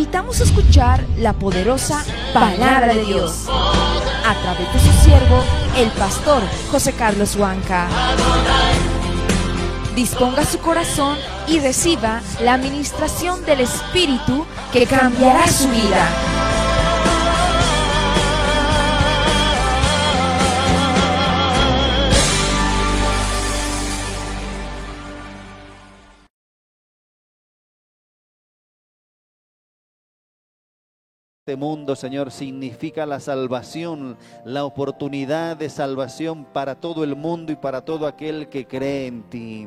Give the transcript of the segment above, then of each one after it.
Invitamos a escuchar la poderosa palabra de Dios a través de su siervo, el pastor José Carlos Huanca. Disponga su corazón y reciba la administración del Espíritu que cambiará su vida. Este mundo, Señor, significa la salvación, la oportunidad de salvación para todo el mundo y para todo aquel que cree en ti.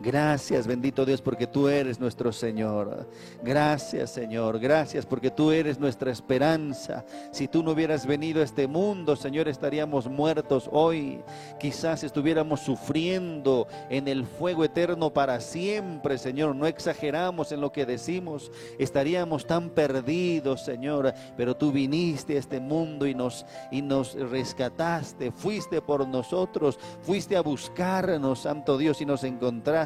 Gracias, bendito Dios, porque tú eres nuestro Señor. Gracias, Señor. Gracias porque tú eres nuestra esperanza. Si tú no hubieras venido a este mundo, Señor, estaríamos muertos hoy. Quizás estuviéramos sufriendo en el fuego eterno para siempre, Señor. No exageramos en lo que decimos. Estaríamos tan perdidos, Señor. Pero tú viniste a este mundo y nos, y nos rescataste. Fuiste por nosotros. Fuiste a buscarnos, Santo Dios, y nos encontraste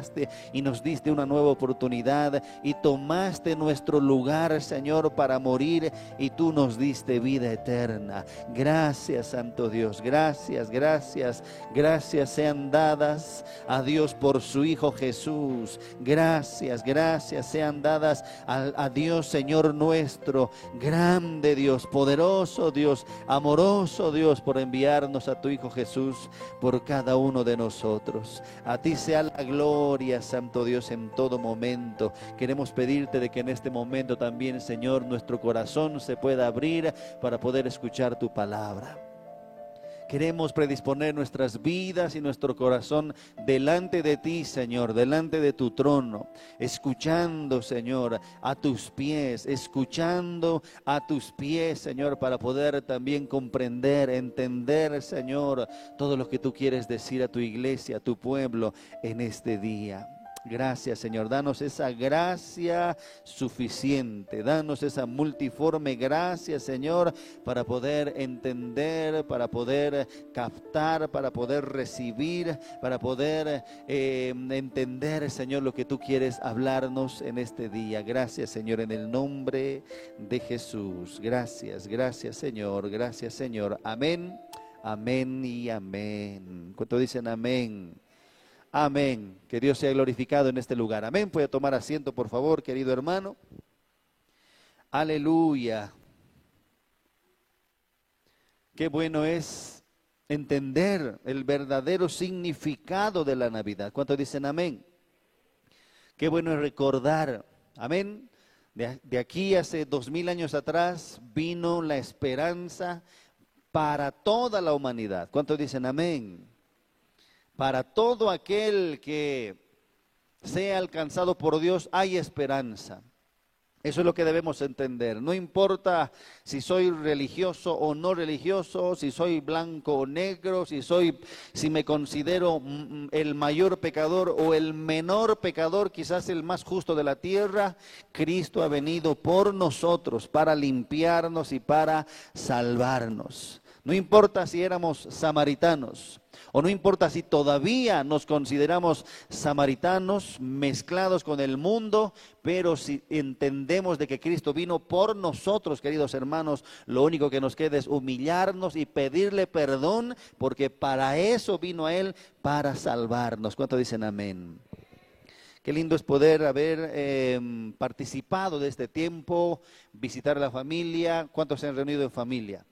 y nos diste una nueva oportunidad y tomaste nuestro lugar, Señor, para morir y tú nos diste vida eterna. Gracias, Santo Dios. Gracias, gracias, gracias sean dadas a Dios por su Hijo Jesús. Gracias, gracias sean dadas a, a Dios, Señor nuestro. Grande Dios, poderoso Dios, amoroso Dios, por enviarnos a tu Hijo Jesús por cada uno de nosotros. A ti sea la gloria gloria, Santo Dios, en todo momento. Queremos pedirte de que en este momento también, Señor, nuestro corazón se pueda abrir para poder escuchar tu palabra. Queremos predisponer nuestras vidas y nuestro corazón delante de ti, Señor, delante de tu trono, escuchando, Señor, a tus pies, escuchando a tus pies, Señor, para poder también comprender, entender, Señor, todo lo que tú quieres decir a tu iglesia, a tu pueblo en este día. Gracias Señor, danos esa gracia suficiente, danos esa multiforme gracia Señor para poder entender, para poder captar, para poder recibir, para poder eh, entender Señor lo que tú quieres hablarnos en este día. Gracias Señor en el nombre de Jesús. Gracias, gracias Señor, gracias Señor. Amén, amén y amén. ¿Cuánto dicen amén? Amén. Que Dios sea glorificado en este lugar. Amén. Puede tomar asiento, por favor, querido hermano. Aleluya. Qué bueno es entender el verdadero significado de la Navidad. ¿Cuántos dicen amén? Qué bueno es recordar. Amén. De, de aquí hace dos mil años atrás vino la esperanza para toda la humanidad. ¿Cuántos dicen amén? Para todo aquel que sea alcanzado por Dios hay esperanza. Eso es lo que debemos entender. No importa si soy religioso o no religioso, si soy blanco o negro, si soy si me considero mm, el mayor pecador o el menor pecador, quizás el más justo de la tierra, Cristo ha venido por nosotros para limpiarnos y para salvarnos. No importa si éramos samaritanos, o no importa si todavía nos consideramos samaritanos mezclados con el mundo, pero si entendemos de que Cristo vino por nosotros, queridos hermanos, lo único que nos queda es humillarnos y pedirle perdón, porque para eso vino a Él, para salvarnos. ¿Cuánto dicen amén? Qué lindo es poder haber em, participado de este tiempo, visitar a la familia. ¿Cuántos se han reunido en familia?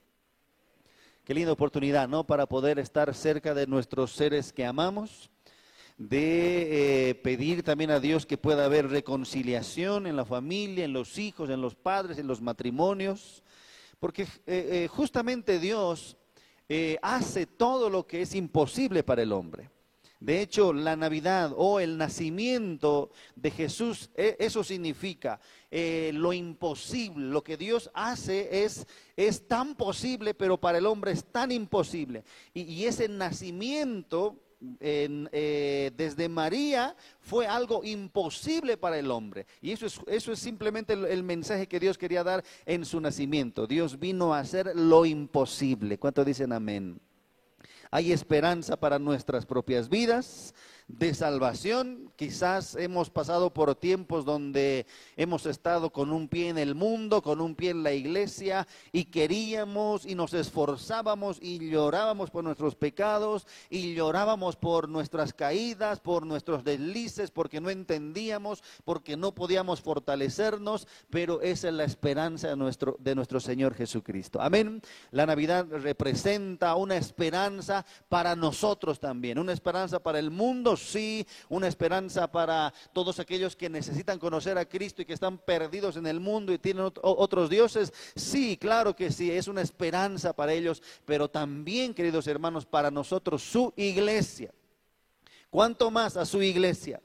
Qué linda oportunidad, ¿no? Para poder estar cerca de nuestros seres que amamos, de eh, pedir también a Dios que pueda haber reconciliación en la familia, en los hijos, en los padres, en los matrimonios, porque eh, eh, justamente Dios hace todo lo que es imposible para el hombre. De hecho, la Navidad o el nacimiento de Jesús, e, eso significa eh, lo imposible. Lo que Dios hace es, es tan posible, pero para el hombre es tan imposible. Y, ese nacimiento eh, desde María fue algo imposible para el hombre. Y eso es, eso es simplemente el, mensaje que Dios quería dar en su nacimiento. Dios vino a hacer lo imposible. ¿Cuánto dicen amén? Hay esperanza para nuestras propias vidas. De salvación. Quizás hemos pasado por tiempos donde hemos estado con un pie en el mundo, con un pie en la iglesia y queríamos y nos esforzábamos y llorábamos por nuestros pecados y llorábamos por nuestras caídas, por nuestros deslices, porque no entendíamos, porque no podíamos fortalecernos, pero esa es la esperanza de nuestro, de nuestro Señor Jesucristo. Amén. La Navidad representa una esperanza para nosotros también, una esperanza para el mundo sí, una esperanza para todos aquellos que necesitan conocer a Cristo y que están perdidos en el mundo y tienen otros dioses. Sí, claro que sí, es una esperanza para ellos, pero también, queridos hermanos, para nosotros, su iglesia. ¿Cuánto más a su iglesia?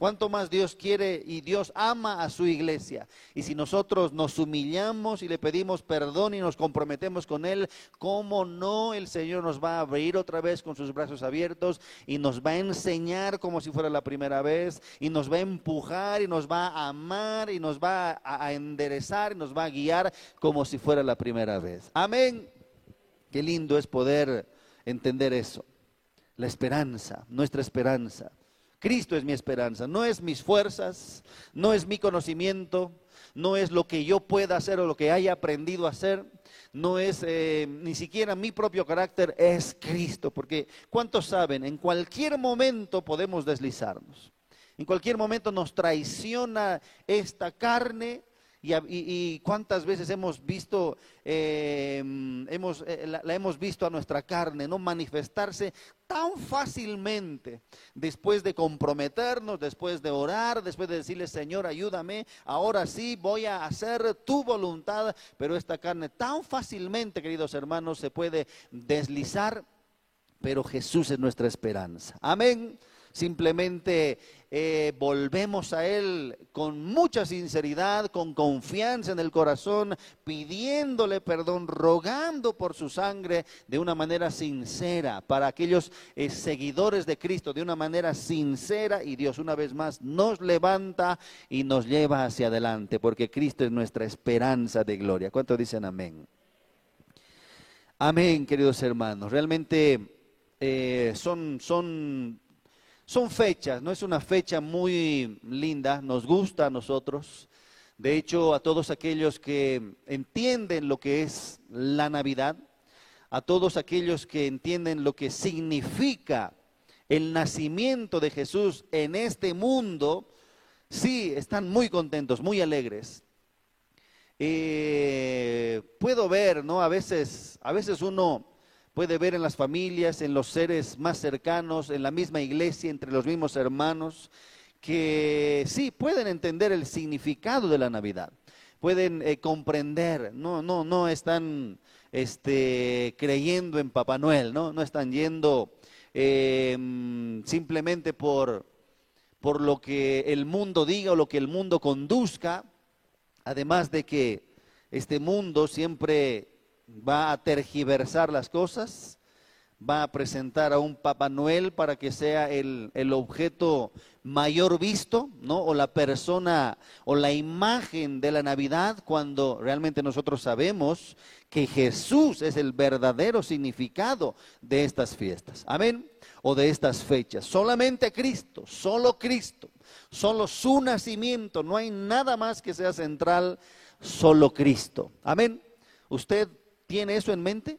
Cuánto más Dios quiere y Dios ama a su iglesia. Y si nosotros nos humillamos y le pedimos perdón y nos comprometemos con Él, ¿cómo no el Señor nos va a abrir otra vez con sus brazos abiertos y nos va a enseñar como si fuera la primera vez y nos va a empujar y nos va a amar y nos va a, enderezar y nos va a guiar como si fuera la primera vez? Amén. Qué lindo es poder entender eso. La esperanza, nuestra esperanza. Cristo es mi esperanza, no es mis fuerzas, no es mi conocimiento, no es lo que yo pueda hacer o lo que haya aprendido a hacer, no es eh, ni siquiera mi propio carácter, es Cristo, porque ¿cuántos saben? En cualquier momento podemos deslizarnos, en cualquier momento nos traiciona esta carne, y, cuántas veces hemos visto, eh, hemos, eh, la, hemos visto a nuestra carne, ¿no? Manifestarse tan fácilmente después de comprometernos, después de orar, después de decirle, Señor, ayúdame, ahora sí voy a hacer tu voluntad, pero esta carne tan fácilmente, queridos hermanos, se puede deslizar, pero Jesús es nuestra esperanza. Amén. Simplemente eh, volvemos a Él con mucha sinceridad, con confianza en el corazón, pidiéndole perdón, rogando por su sangre de una manera sincera para aquellos eh, seguidores de Cristo, de una manera sincera y Dios una vez más nos levanta y nos lleva hacia adelante, porque Cristo es nuestra esperanza de gloria. ¿Cuántos dicen amén? Amén, queridos hermanos. Realmente eh, son, son son fechas, no es una fecha muy linda, nos gusta a nosotros. De hecho, a todos aquellos que entienden lo que es la Navidad, a todos aquellos que entienden lo que significa el nacimiento de Jesús en este mundo, sí, están muy contentos, muy alegres. Eh, puedo ver, ¿no? A veces, a veces uno puede ver en las familias, en los seres más cercanos, en la misma iglesia, entre los mismos hermanos, que sí pueden entender el significado de la Navidad, pueden eh, comprender, no, no, no están este, creyendo en Papá Noel, no, no están yendo em, simplemente por, por lo que el mundo diga o lo que el mundo conduzca, además de que este mundo siempre va a tergiversar las cosas, va a presentar a un Papá Noel para que sea el, objeto mayor visto, ¿no? O la persona o la imagen de la Navidad cuando realmente nosotros sabemos que Jesús es el verdadero significado de estas fiestas. Amén. O de estas fechas. Solamente Cristo, solo Cristo, solo su nacimiento, no hay nada más que sea central, solo Cristo. Amén. Usted ¿Tiene eso en mente?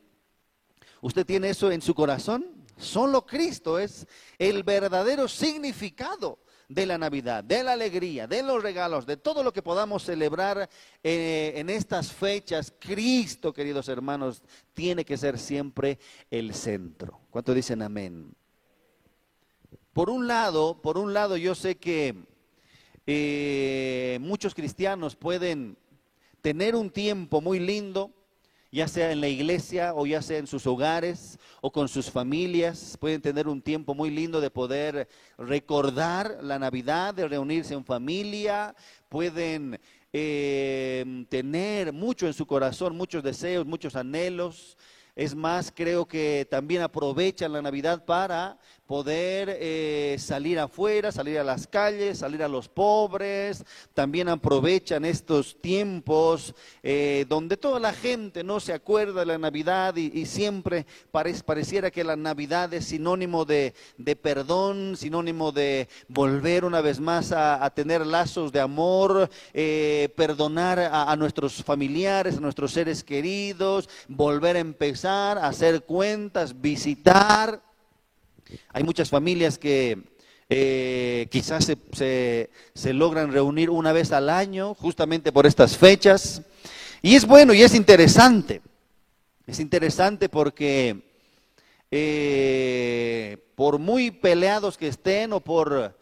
¿Usted tiene eso en su corazón? Solo Cristo es el verdadero significado de la Navidad, de la alegría, de los regalos, de todo lo que podamos celebrar eh, en estas fechas. Cristo, queridos hermanos, tiene que ser siempre el centro. ¿Cuánto dicen amén? Por un lado, por un lado, yo sé que eh, muchos cristianos pueden tener un tiempo muy lindo ya sea en la iglesia o ya sea en sus hogares o con sus familias. Pueden tener un tiempo muy lindo de poder recordar la Navidad, de reunirse en familia. Pueden eh, tener mucho en su corazón, muchos deseos, muchos anhelos. Es más, creo que también aprovechan la Navidad para poder eh, salir afuera, salir a las calles, salir a los pobres. También aprovechan estos tiempos eh, donde toda la gente no se acuerda de la Navidad y, siempre pareciera que la Navidad es sinónimo de, perdón, sinónimo de volver una vez más a, tener lazos de amor, eh, perdonar a, a nuestros familiares, a nuestros seres queridos, volver a empezar hacer cuentas, visitar. Hay muchas familias que eh, quizás se, logran reunir una vez al año, justamente por estas fechas. Y es bueno y es interesante. Es interesante porque eh, por muy peleados que estén o por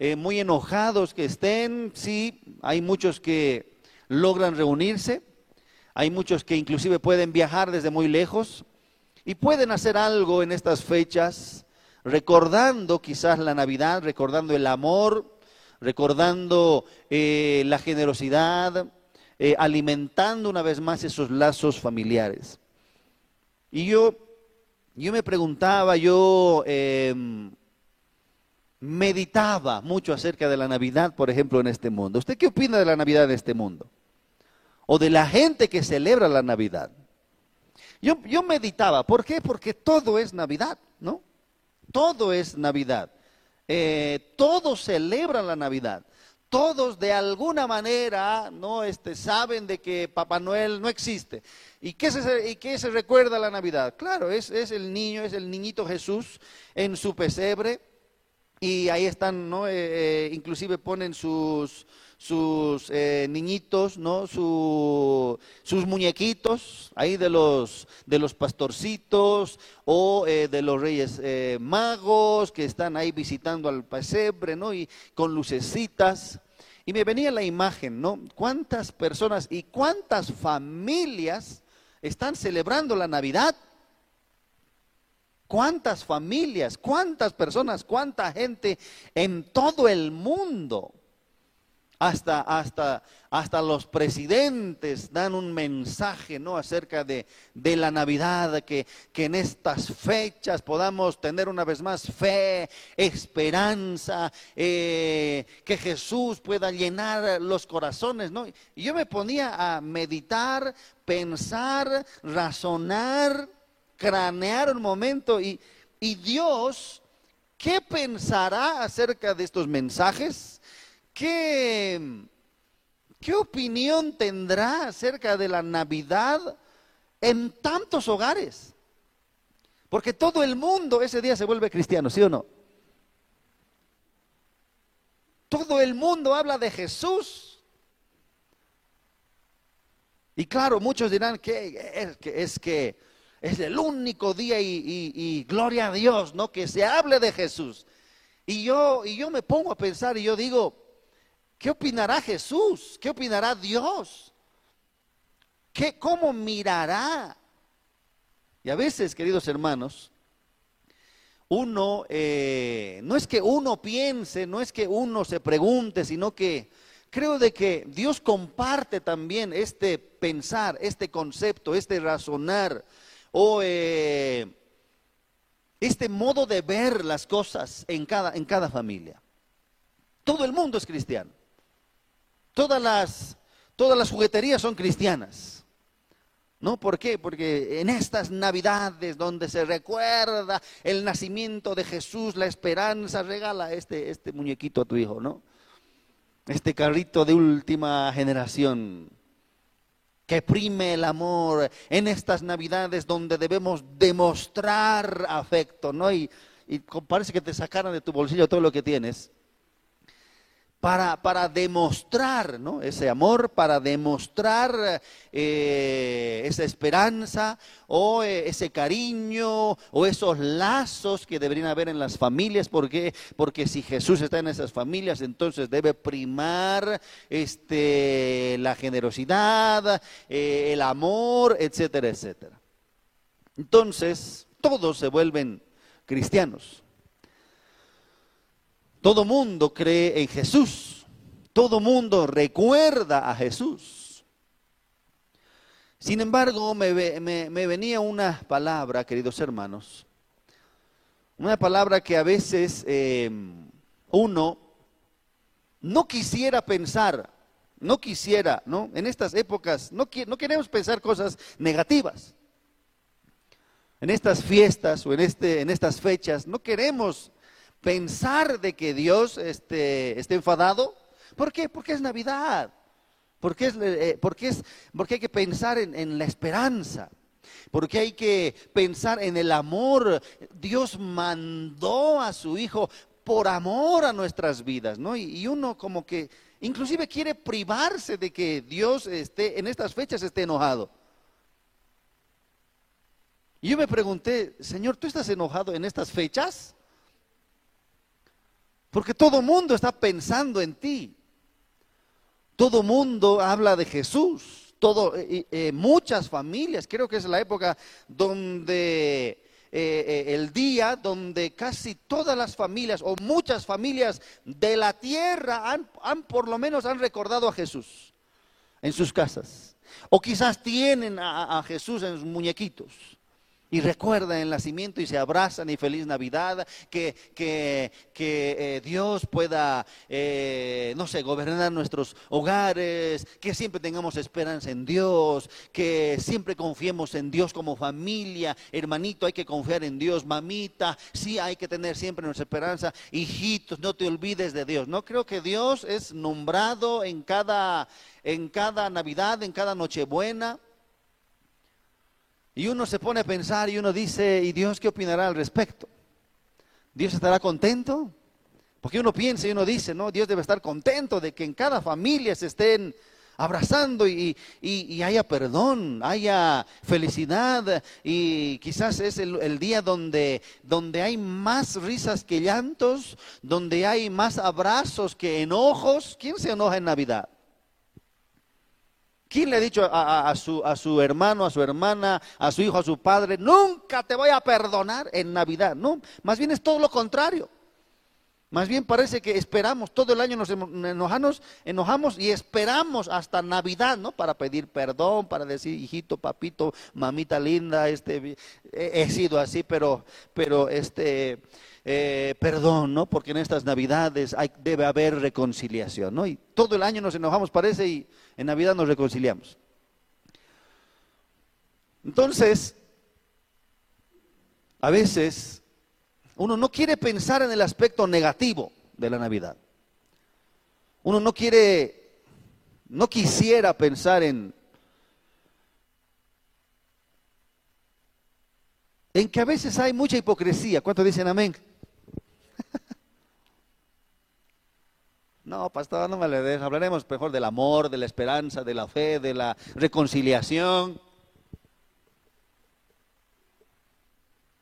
eh, muy enojados que estén, sí, hay muchos que logran reunirse, hay muchos que inclusive pueden viajar desde muy lejos y pueden hacer algo en estas fechas recordando quizás la Navidad, recordando el amor, recordando eh, la generosidad, eh, alimentando una vez más esos lazos familiares. Y yo, yo me preguntaba, yo em, meditaba mucho acerca de la Navidad, por ejemplo, en este mundo. ¿Usted qué opina de la Navidad en este mundo? O de la gente que celebra la Navidad. Yo, yo meditaba, ¿por qué? Porque todo es Navidad, ¿no? Todo es Navidad. Eh, todos celebran la Navidad. Todos de alguna manera no este, saben de que Papá Noel no existe. ¿Y qué se, recuerda la Navidad? Claro, es, es el niño, es el niñito Jesús en su pesebre. Y ahí están, ¿no? Eh, eh, inclusive ponen sus, sus eh, niñitos, ¿no? sus muñequitos, ahí de los, de los pastorcitos o eh, de los reyes eh, magos que están ahí visitando al pesebre, ¿no? Y con lucecitas. Y me venía la imagen, ¿no? ¿Cuántas personas y cuántas familias están celebrando la Navidad? ¿Cuántas familias, cuántas personas, cuánta gente en todo el mundo? Hasta, hasta, hasta los presidentes dan un mensaje ¿no? acerca de, la Navidad, que, que, en estas fechas podamos tener una vez más fe, esperanza, eh, que Jesús pueda llenar los corazones. ¿no? Y yo me ponía a meditar, pensar, razonar, cranear un momento y, y Dios, ¿qué pensará acerca de estos mensajes? ¿Qué, ¿Qué opinión tendrá acerca de la Navidad en tantos hogares? Porque todo el mundo ese día se vuelve cristiano, ¿sí o no? Todo el mundo habla de Jesús. Y claro, muchos dirán que es que es, el único día y, y, gloria a Dios, ¿no? Que se hable de Jesús. Y yo, y yo me pongo a pensar y yo digo, ¿Qué opinará Jesús? ¿Qué opinará Dios? ¿Qué, ¿Cómo mirará? Y a veces, queridos hermanos, uno, eh, no es que uno piense, no es que uno se pregunte, sino que creo de que Dios comparte también este pensar, este concepto, este razonar, o eh, este modo de ver las cosas en cada, en cada familia. Todo el mundo es cristiano. Todas las, todas las jugueterías son cristianas. ¿No? ¿Por qué? Porque en estas navidades donde se recuerda el nacimiento de Jesús, la esperanza, regala este, este muñequito a tu hijo, ¿no? Este carrito de última generación que prime el amor en estas navidades donde debemos demostrar afecto, ¿no? Y, y parece que te sacaran de tu bolsillo todo lo que tienes para, demostrar ¿no? ese amor, para demostrar eh, esa esperanza o eh, ese cariño o esos lazos que deberían haber en las familias. ¿Por Porque si Jesús está en esas familias, entonces debe primar este, la generosidad, eh, el amor, etcétera, etcétera. Entonces, todos se vuelven cristianos. Todo mundo cree en Jesús. Todo mundo recuerda a Jesús. Sin embargo, me, venía una palabra, queridos hermanos, Una palabra que a veces eh, uno no quisiera pensar, no quisiera, ¿no? En estas épocas no, no queremos pensar cosas negativas. En estas fiestas o en, este, en estas fechas no queremos pensar de que Dios este, esté enfadado. ¿Por qué? Porque es Navidad. Porque, es, eh, porque, es, porque hay que pensar en, la esperanza porque hay que pensar en el amor. Dios mandó a su Hijo por amor a nuestras vidas, ¿no? Y, uno como que inclusive quiere privarse de que Dios esté en estas fechas esté enojado. Y yo me pregunté, Señor, ¿tú estás enojado en estas fechas? Porque todo mundo está pensando en ti. Todo mundo habla de Jesús todo, eh, eh, muchas familias, creo que es la época donde eh, el día donde casi todas las familias o muchas familias de la tierra han, han, por lo menos han recordado a Jesús en sus casas. O quizás tienen a, a Jesús en sus muñequitos y recuerdan el nacimiento y se abrazan y feliz Navidad, que, que, eh, Dios pueda, eh, no sé, gobernar nuestros hogares, que siempre tengamos esperanza en Dios, que siempre confiemos en Dios como familia, hermanito, hay que confiar en Dios, mamita, sí hay que tener siempre nuestra esperanza, hijitos, no te olvides de Dios. No creo que Dios es nombrado en cada, en cada Navidad, en cada Nochebuena. Y uno se pone a pensar y uno dice, ¿y Dios qué opinará al respecto? ¿Dios estará contento? Porque uno piensa y uno dice, no, Dios debe estar contento de que en cada familia se estén abrazando y, haya perdón, haya felicidad y quizás es el, el, día donde, donde hay más risas que llantos, donde hay más abrazos que enojos. ¿Quién se enoja en Navidad? ¿Quién le ha dicho a, su, a, su, hermano, a su hermana, a su hijo, a su padre, nunca te voy a perdonar en Navidad? No, más bien es todo lo contrario. Más bien parece que esperamos, todo el año nos enojamos, enojamos y esperamos hasta Navidad, ¿no? Para pedir perdón, para decir, hijito, papito, mamita linda, este, he, sido así, pero, pero este, eh, perdón, ¿no? Porque en estas Navidades debe haber reconciliación, ¿no? Y todo el año nos enojamos, parece, y en Navidad nos reconciliamos. Entonces, a veces uno no quiere pensar en el aspecto negativo de la Navidad. Uno no quiere, no quisiera pensar en, que a veces hay mucha hipocresía. ¿Cuántos dicen amén? No, pastor, no me le des. Hablaremos mejor del amor, de la esperanza, de la fe, de la reconciliación.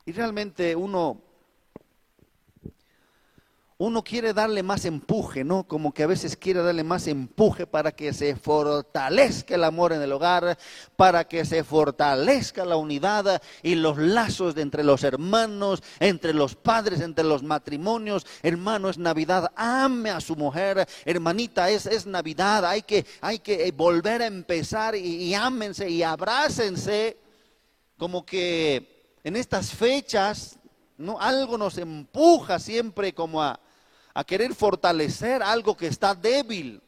Y realmente uno uno quiere darle más empuje, ¿no? Como que a veces quiere darle más empuje para que se fortalezca el amor en el hogar, para que se fortalezca la unidad y los lazos entre los hermanos, entre los padres, entre los matrimonios. Hermano, es Navidad, ame a su mujer, hermanita, es, es Navidad, hay que, hay que eh, volver a empezar y, y ámense y abrácense. Como que en estas fechas, ¿no? Algo nos empuja siempre como a a querer fortalecer algo que está débil.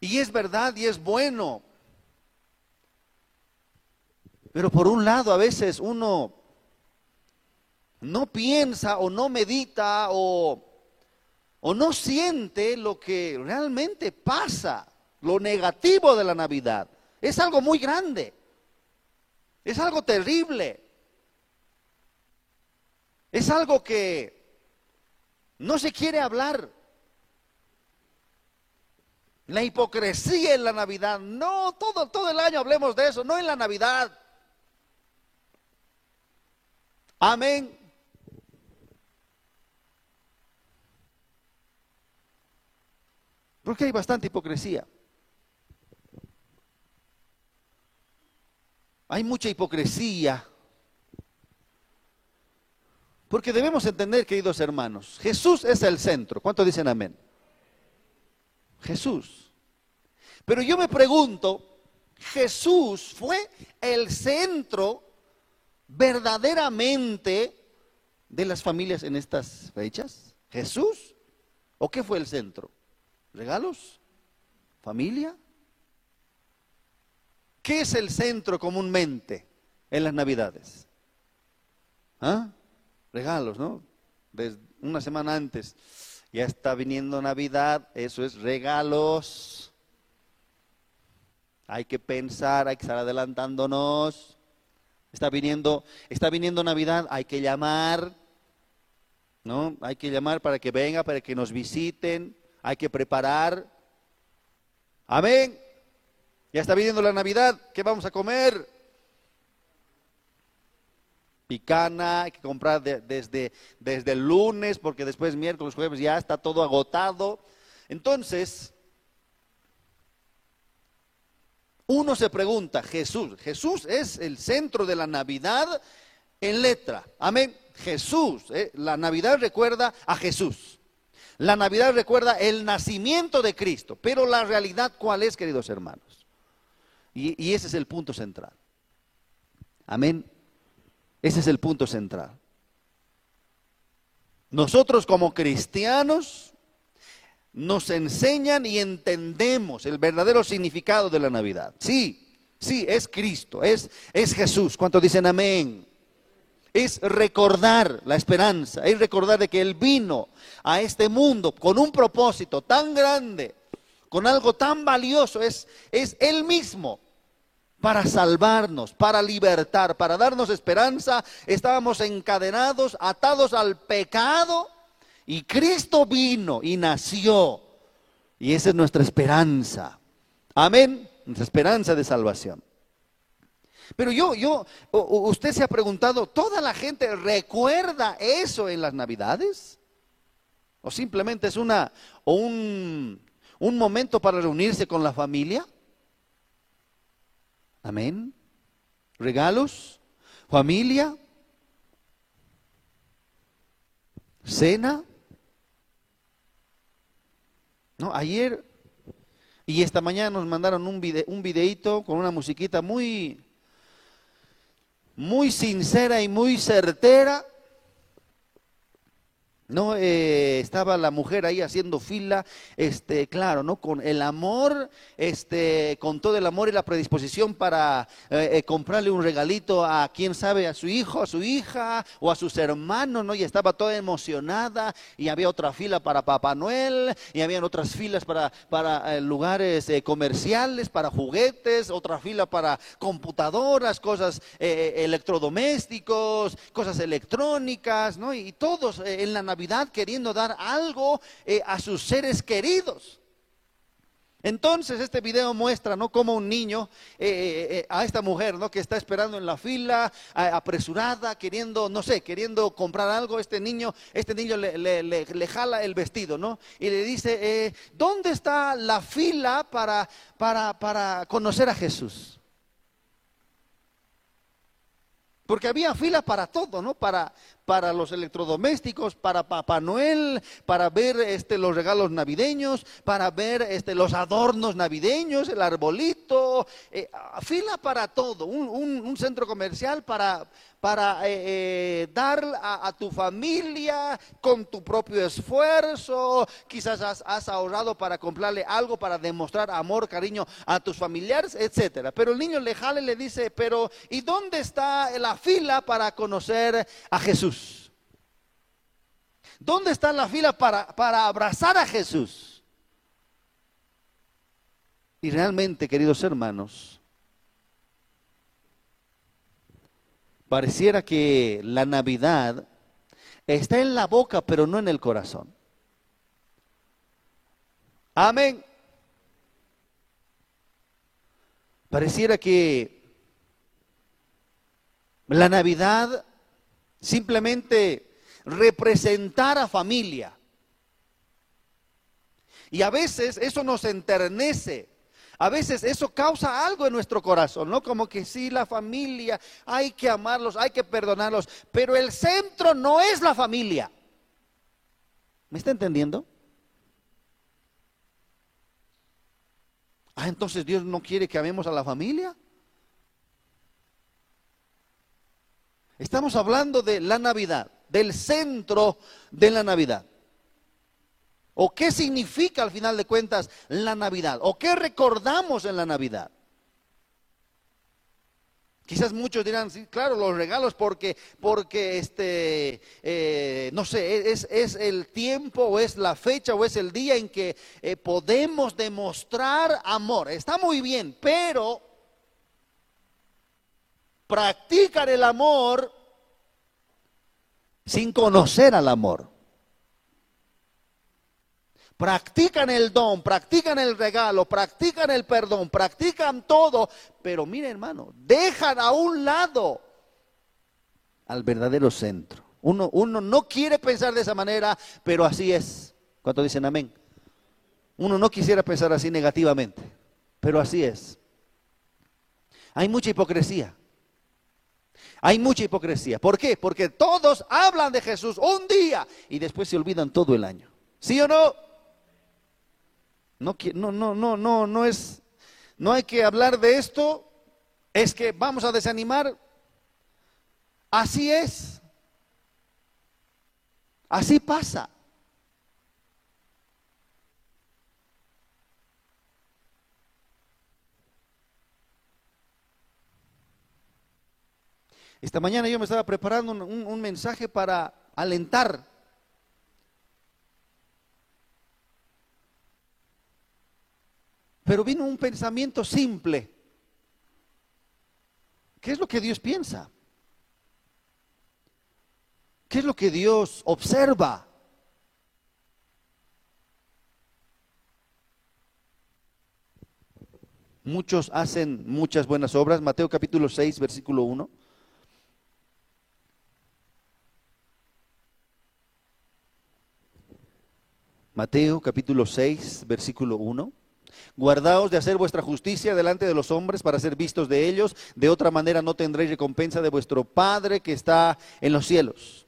Y es verdad y es bueno. Pero por un lado a veces uno no piensa o no medita o, o no siente lo que realmente pasa, lo negativo de la Navidad. Es algo muy grande. Es algo terrible. Es algo que no se quiere hablar. La hipocresía en la Navidad. No, todo, todo el año hablemos de eso, no en la Navidad. Amén. Porque hay bastante hipocresía. Hay mucha hipocresía porque debemos entender, queridos hermanos, Jesús es el centro. ¿Cuántos dicen amén? Jesús. Pero yo me pregunto, ¿Jesús fue el centro verdaderamente de las familias en estas fechas? ¿Jesús? ¿O qué fue el centro? ¿Regalos? ¿Familia? ¿Qué es el centro comúnmente en las Navidades? ¿Ah? Regalos, ¿no? Desde una semana antes. Ya está viniendo Navidad, eso es regalos. Hay que pensar, hay que estar adelantándonos. Está viniendo, está viniendo Navidad, hay que llamar, ¿no? Hay que llamar para que venga, para que nos visiten, hay que preparar. Amén. Ya está viniendo la Navidad, ¿qué vamos a comer? Picana, hay que comprar desde, desde el lunes, porque después miércoles, jueves ya está todo agotado. Entonces, uno se pregunta, Jesús, Jesús es el centro de la Navidad en letra. Amén. Jesús, eh, la Navidad recuerda a Jesús. La Navidad recuerda el nacimiento de Cristo. Pero la realidad, ¿cuál es, queridos hermanos? Y, y ese es el punto central. Amén. Ese es el punto central. Nosotros como cristianos nos enseñan y entendemos el verdadero significado de la Navidad. Sí, sí, es Cristo, es, es Jesús. ¿Cuántos dicen amén? Es recordar la esperanza, es recordar de que Él vino a este mundo con un propósito tan grande, con algo tan valioso, es, es Él mismo para salvarnos, para libertar, para darnos esperanza. Estábamos encadenados, atados al pecado y Cristo vino y nació. Y esa es nuestra esperanza. Amén. Nuestra esperanza de salvación. Pero yo, yo, usted se ha preguntado, ¿toda la gente recuerda eso en las Navidades? ¿O simplemente es una, o un, un momento para reunirse con la familia? Amén. Regalos, familia, cena. No, ayer y esta mañana nos mandaron un, video, un videito con una musiquita muy, muy sincera y muy certera no eh, estaba la mujer ahí haciendo fila, este, claro, ¿no? Con el amor, este, con todo el amor y la predisposición para eh, eh, comprarle un regalito a quién sabe, a su hijo, a su hija o a sus hermanos, ¿no? Y estaba toda emocionada y había otra fila para Papá Noel y habían otras filas para, para lugares comerciales, para juguetes, otra fila para computadoras, cosas electrodomésticos, cosas electrónicas, ¿no? Y todos en la Navidad queriendo dar algo eh, a sus seres queridos. Entonces este video muestra, ¿no? Como un niño, eh, eh, a esta mujer, ¿no? Que está esperando en la fila, apresurada, queriendo, no sé, queriendo comprar algo. Este niño, este niño le, le, jala el vestido, ¿no? Y le dice, ¿dónde está la fila para, para, para conocer a Jesús? Porque había fila para todo, ¿no? Para, para los electrodomésticos, para Papá Noel, para ver este, los regalos navideños, para ver este, los adornos navideños, el arbolito, eh, fila para todo, un centro comercial para, para eh, eh, dar a, tu familia con tu propio esfuerzo. Quizás has, ahorrado para comprarle algo para demostrar amor, cariño a tus familiares, etcétera. Pero el niño le jale y le dice, pero ¿y dónde está la fila para conocer a Jesús? ¿Dónde está la fila para, para abrazar a Jesús? Y realmente, queridos hermanos, Pareciera que la Navidad está en la boca, pero no en el corazón. Amén. Pareciera que la Navidad simplemente representara familia. Y a veces eso nos enternece a veces eso causa algo en nuestro corazón, ¿no? Como que sí, la familia, hay que amarlos, hay que perdonarlos, pero el centro no es la familia. ¿Me está entendiendo? Ah, entonces Dios no quiere que amemos a la familia. Estamos hablando de la Navidad, del centro de la Navidad. ¿O qué significa al final de cuentas la Navidad? ¿O qué recordamos en la Navidad? Quizás muchos dirán, sí, claro, los regalos porque, porque este, eh, no sé, es, es, el tiempo o es la fecha o es el día en que eh, podemos demostrar amor. Está muy bien, pero practican el amor sin conocer al amor. Practican el don, practican el regalo, practican el perdón, practican todo, pero mire hermano, dejan a un lado al verdadero centro. Uno, uno no quiere pensar de esa manera, pero así es. ¿Cuánto dicen amén? Uno no quisiera pensar así negativamente, pero así es. Hay mucha hipocresía. Hay mucha hipocresía. ¿Por qué? Porque todos hablan de Jesús un día y después se olvidan todo el año. ¿Sí o no? No, no, no, no, no, es, no hay que hablar de esto. Es que vamos a desanimar. Así es. Así pasa. Esta mañana yo me estaba preparando un, mensaje para alentar. Pero vino un pensamiento simple. ¿Qué es lo que Dios piensa? ¿Qué es lo que Dios observa? Muchos hacen muchas buenas obras. Mateo capítulo 6, versículo 1. Mateo capítulo 6, versículo 1. Guardaos de hacer vuestra justicia delante de los hombres para ser vistos de ellos, de otra manera no tendréis recompensa de vuestro Padre que está en los cielos.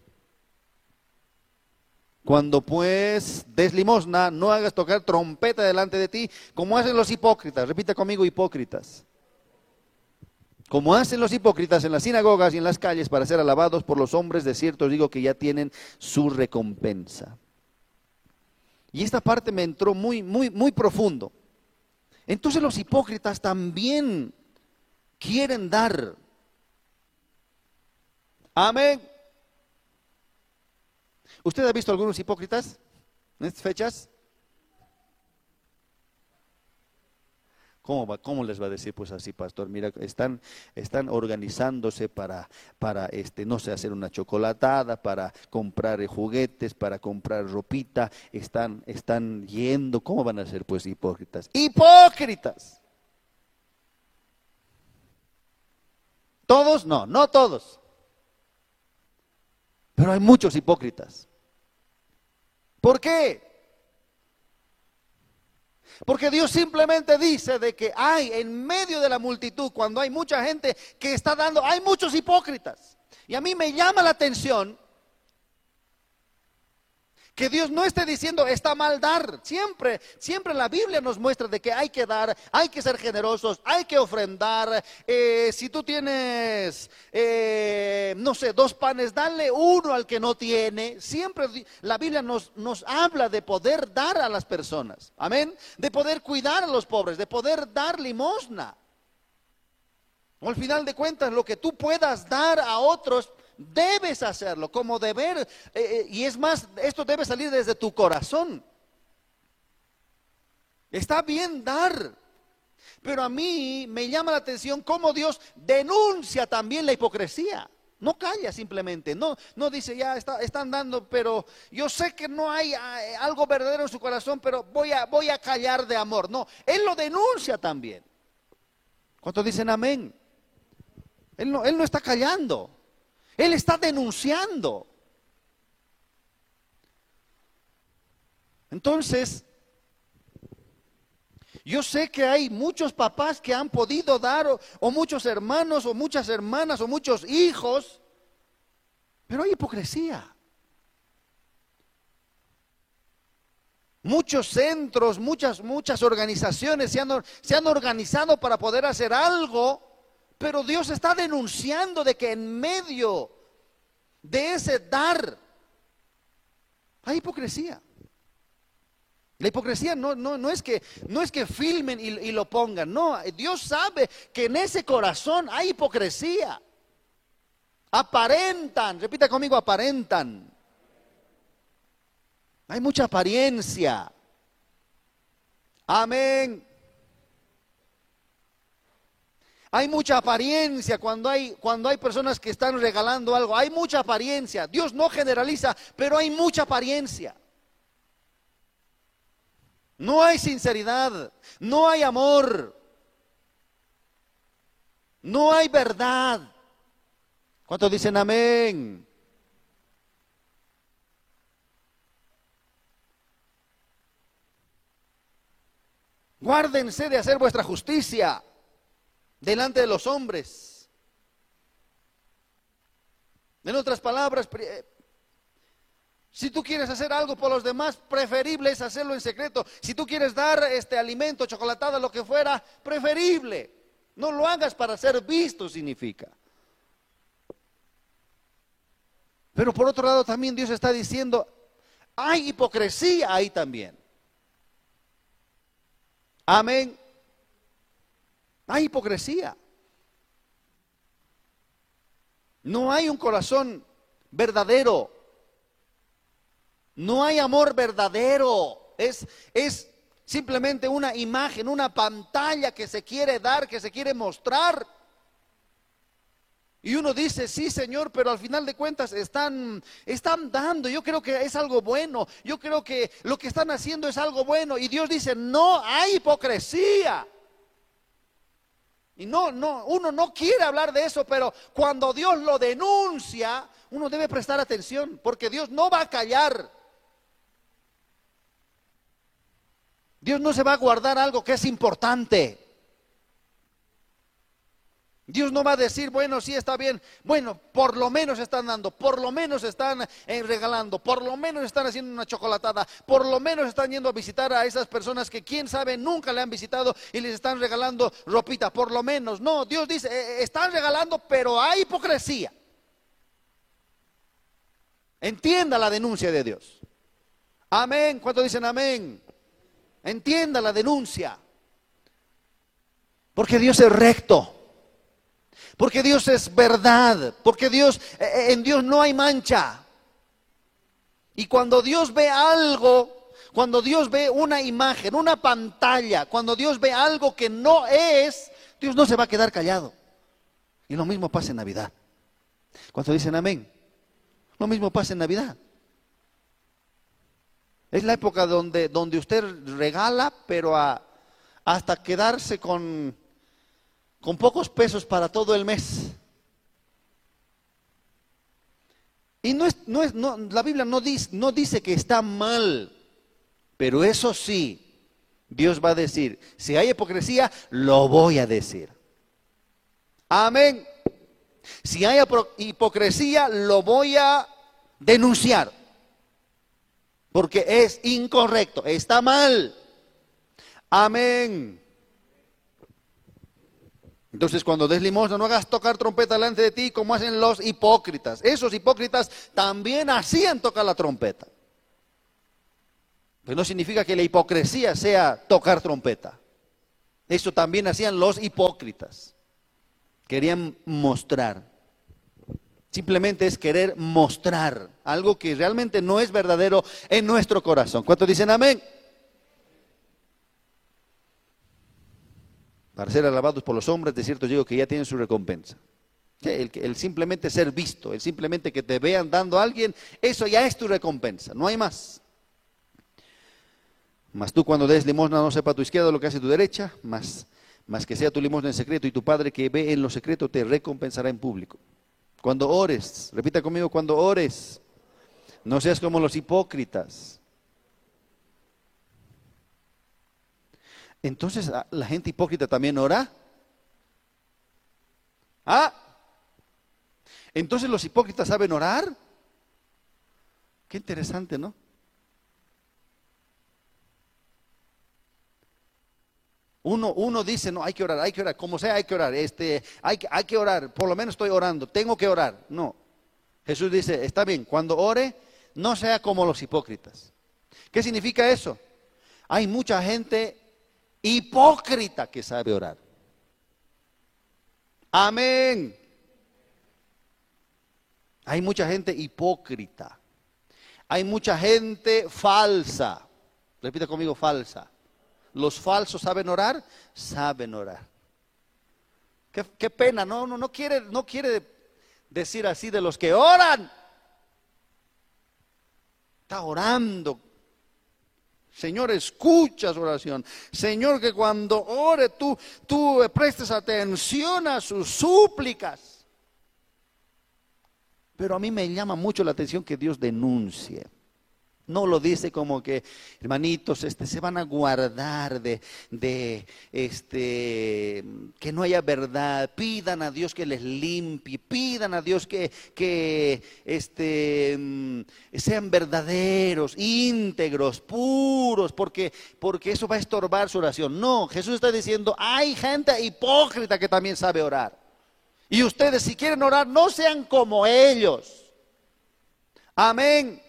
Cuando pues des limosna, no hagas tocar trompeta delante de ti, como hacen los hipócritas. Repita conmigo, hipócritas. Como hacen los hipócritas en las sinagogas y en las calles para ser alabados por los hombres, de cierto digo que ya tienen su recompensa. Y esta parte me entró muy, muy, muy profundo. Entonces los hipócritas también quieren dar. Amén. ¿Usted ha visto algunos hipócritas en estas fechas? ¿Cómo, ¿Cómo, les va a decir pues así, pastor? Mira, están, están organizándose para, para este, no sé, hacer una chocolatada, para comprar juguetes, para comprar ropita, están, están yendo, ¿cómo van a ser pues hipócritas? ¡Hipócritas! ¿Todos? No, no todos. Pero hay muchos hipócritas. ¿Por qué? Porque Dios simplemente dice de que hay en medio de la multitud, cuando hay mucha gente que está dando, hay muchos hipócritas. Y a mí me llama la atención que Dios no esté diciendo está mal dar. Siempre, siempre la Biblia nos muestra de que hay que dar, hay que ser generosos, hay que ofrendar. Eh, si tú tienes, eh, no sé, dos panes, dale uno al que no tiene. Siempre la Biblia nos, nos habla de poder dar a las personas. Amén. De poder cuidar a los pobres, de poder dar limosna. Al final de cuentas, lo que tú puedas dar a otros Debes hacerlo como deber. Eh, eh, y es más, esto debe salir desde tu corazón. Está bien dar. Pero a mí me llama la atención cómo Dios denuncia también la hipocresía. No calla simplemente, no, no dice ya están dando, pero yo sé que no hay eh, algo verdadero en su corazón, pero voy a, voy a callar de amor. No, Él lo denuncia también. ¿Cuántos dicen amén? Él no, él no está callando. Él está denunciando. Entonces, yo sé que hay muchos papás que han podido dar, o, muchos hermanos, o muchas hermanas, o muchos hijos, pero hay hipocresía. Muchos centros, muchas, muchas organizaciones se han, se han organizado para poder hacer algo pero Dios está denunciando de que en medio de ese dar. Hay hipocresía. La hipocresía no, no, no, es, que, no es que filmen y, y, lo pongan, no, Dios sabe que en ese corazón hay hipocresía. Aparentan, repita conmigo, aparentan. Hay mucha apariencia. Amén. Hay mucha apariencia cuando hay, cuando hay personas que están regalando algo. Hay mucha apariencia. Dios no generaliza, pero hay mucha apariencia. No hay sinceridad, no hay amor, no hay verdad. ¿Cuántos dicen amén? Guárdense de hacer vuestra justicia delante de los hombres. En otras palabras, eh, si tú quieres hacer algo por los demás, preferible es hacerlo en secreto. Si tú quieres dar este alimento, chocolatada, lo que fuera, preferible. No lo hagas para ser visto, significa. Pero por otro lado también Dios está diciendo, hay hipocresía ahí también. Amén. Hay hipocresía. No hay un corazón verdadero. No hay amor verdadero. Es, es simplemente una imagen, una pantalla que se quiere dar, que se quiere mostrar. Y uno dice, sí, Señor, pero al final de cuentas están, están dando. Yo creo que es algo bueno. Yo creo que lo que están haciendo es algo bueno. Y Dios dice, no hay hipocresía. Y no, no, uno no quiere hablar de eso, pero cuando Dios lo denuncia, uno debe prestar atención, porque Dios no va a callar. Dios no se va a guardar algo que es importante. Dios no va a decir, bueno, sí está bien, bueno, por lo menos están dando, por lo menos están eh, regalando, por lo menos están haciendo una chocolatada, por lo menos están yendo a visitar a esas personas que quién sabe nunca le han visitado y les están regalando ropita, por lo menos. No, Dios dice, eh, eh, están regalando, pero hay hipocresía. Entienda la denuncia de Dios. Amén. ¿Cuánto dicen amén? Entienda la denuncia. Porque Dios es recto. Porque Dios es verdad, porque Dios eh, eh, en Dios no hay mancha. Y cuando Dios ve algo, cuando Dios ve una imagen, una pantalla, cuando Dios ve algo que no es, Dios no se va a quedar callado. Y lo mismo pasa en Navidad. Cuando dicen amén, lo mismo pasa en Navidad. Es la época donde, donde usted regala, pero hasta quedarse con, con pocos pesos para todo el mes. Y no es, no es, no, la Biblia no dice, no dice que está mal, pero eso sí, Dios va a decir, si hay hipocresía, lo voy a decir. Amén. Si hay hipocresía, lo voy a denunciar, porque es incorrecto, está mal. Amén. Entonces, cuando des limosna, no hagas tocar trompeta delante de ti como hacen los hipócritas. Esos hipócritas también hacían tocar la trompeta. Pues no significa que la hipocresía sea tocar trompeta. Eso también hacían los hipócritas. Querían mostrar. Simplemente es querer mostrar algo que realmente no es verdadero en nuestro corazón. ¿Cuántos dicen amén? Para ser alabados por los hombres, de cierto digo que ya tienen su recompensa. El, simplemente ser visto, el simplemente que te vean dando a alguien, eso ya es tu recompensa, no hay más. Mas tú cuando des limosna no sepa tu izquierda lo que hace tu derecha, más, más que sea tu limosna en secreto y tu Padre que ve en lo secreto te recompensará en público. Cuando ores, repita conmigo, cuando ores, no seas como los hipócritas Entonces ah, la gente hipócrita también ora. Ah, entonces los hipócritas saben orar. Qué interesante, ¿no? Uno, uno dice, no, hay que orar, hay que orar, como sea, hay que orar, este, hay, hay que orar, por lo menos estoy orando, tengo que orar. No, Jesús dice, está bien, cuando ore, no sea como los hipócritas. ¿Qué significa eso? Hay mucha gente hipócrita que sabe orar. Amén. Hay mucha gente hipócrita. Hay mucha gente falsa. Repita conmigo, falsa. ¿Los falsos saben orar? Saben orar. Qué, pena, no, no, no quiere, no quiere decir así de los que oran. Está orando. Señor, escucha su oración. Señor, que cuando ore tú, tú prestes atención a sus súplicas. Pero a mí me llama mucho la atención que Dios denuncie. No lo dice como que, hermanitos, este, se van a guardar de, de, este, que no haya verdad. Pidan a Dios que les limpie, pidan a Dios que, que este, mm, sean verdaderos, íntegros, puros, porque, porque eso va a estorbar su oración. No, Jesús está diciendo, hay gente hipócrita que también sabe orar. Y ustedes si quieren orar, no sean como ellos. Amén.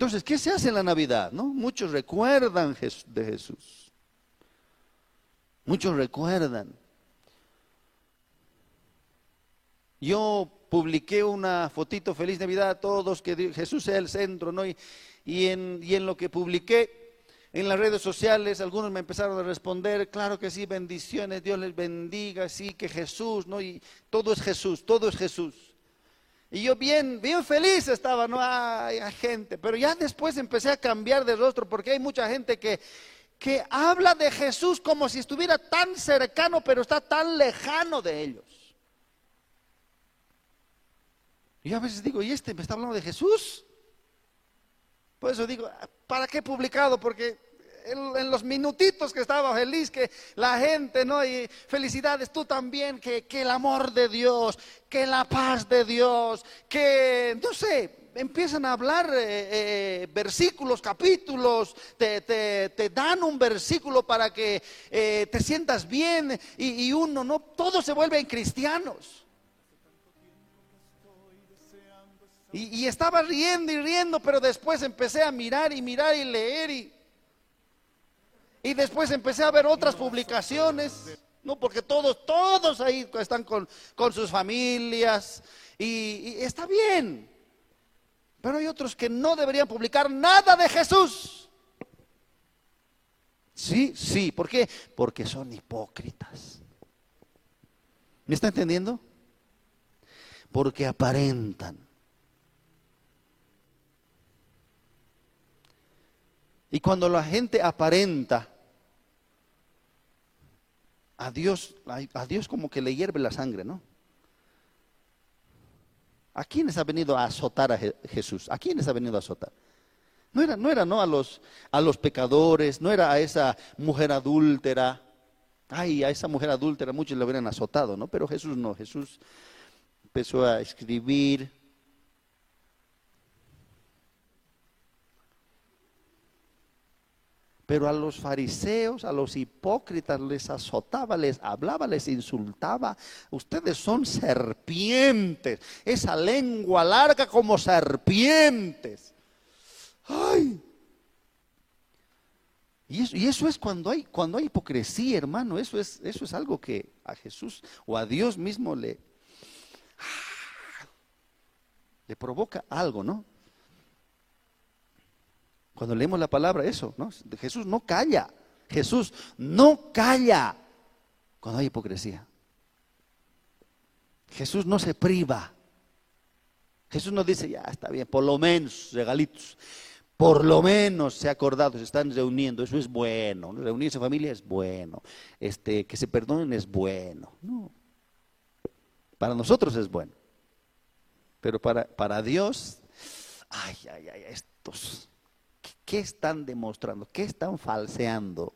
Entonces, ¿qué se hace en la Navidad? ¿No? Muchos recuerdan de Jesús. Muchos recuerdan. Yo publiqué una fotito Feliz Navidad a todos, que Jesús sea el centro, ¿no? Y, en, y en lo que publiqué en las redes sociales, algunos me empezaron a responder, claro que sí, bendiciones, Dios les bendiga, sí, que Jesús, ¿no? Y todo es Jesús, todo es Jesús. Y yo bien, bien feliz estaba, no hay gente, pero ya después empecé a cambiar de rostro porque hay mucha gente que, que habla de Jesús como si estuviera tan cercano, pero está tan lejano de ellos. Y yo a veces digo, ¿y este me está hablando de Jesús? Por eso digo, ¿para qué publicado? Porque en, los minutitos que estaba feliz, que la gente, ¿no? Y felicidades tú también, que, el amor de Dios, que la paz de Dios, que, no sé, empiezan a hablar eh, eh, versículos, capítulos, te, dan un versículo para que eh, te sientas bien y, uno, ¿no? Todos se vuelven cristianos. Y, y, estaba riendo y riendo, pero después empecé a mirar y mirar y leer y y después empecé a ver otras publicaciones, no, porque todos, todos ahí están con, sus familias y, está bien. Pero hay otros que no deberían publicar nada de Jesús. Sí, sí, ¿por qué? Porque son hipócritas. ¿Me está entendiendo? Porque aparentan. Y cuando la gente aparenta, a Dios, a Dios como que le hierve la sangre, ¿no? ¿A quiénes ha venido a azotar a Jesús? ¿A quiénes ha venido a azotar? No era, no era, no a los, a los pecadores, no era a esa mujer adúltera. Ay, a esa mujer adúltera muchos le hubieran azotado, ¿no? Pero Jesús no, Jesús empezó a escribir Pero a los fariseos, a los hipócritas les azotaba, les hablaba, les insultaba. Ustedes son serpientes. Esa lengua larga como serpientes. ¡Ay! Y eso, es cuando hay, cuando hay hipocresía, hermano. Eso es, eso es algo que a Jesús o a Dios mismo le, le provoca algo, ¿no? Cuando leemos la palabra, eso, ¿no? Jesús no calla. Jesús no calla cuando hay hipocresía. Jesús no se priva. Jesús no dice, ya está bien, por lo menos, regalitos. Por lo menos se ha acordado, se están reuniendo, eso es bueno. Reunirse en familia es bueno. Este, que se perdonen es bueno. No. Para nosotros es bueno. Pero para, para Dios, ay, ay, ay, estos ¿Qué están demostrando? ¿Qué están falseando?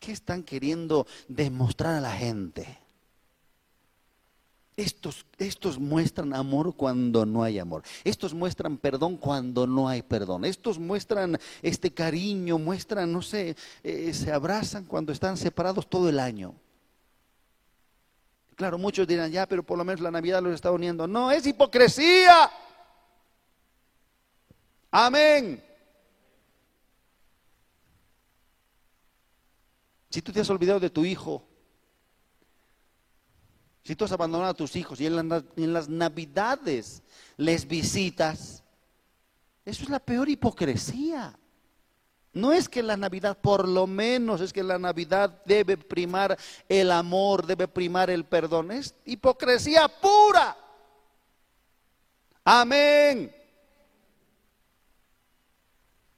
¿Qué están queriendo demostrar a la gente? Estos, estos, muestran amor cuando no hay amor. Estos muestran perdón cuando no hay perdón. Estos muestran este cariño, muestran, no sé, eh, se abrazan cuando están separados todo el año. Claro, muchos dirán, ya, pero por lo menos la Navidad los está uniendo. No, es hipocresía. Amén. Si tú te has olvidado de tu hijo, si tú has abandonado a tus hijos y en las, en las navidades les visitas, eso es la peor hipocresía. No es que la Navidad, por lo menos es que la Navidad debe primar el amor, debe primar el perdón. Es hipocresía pura. Amén.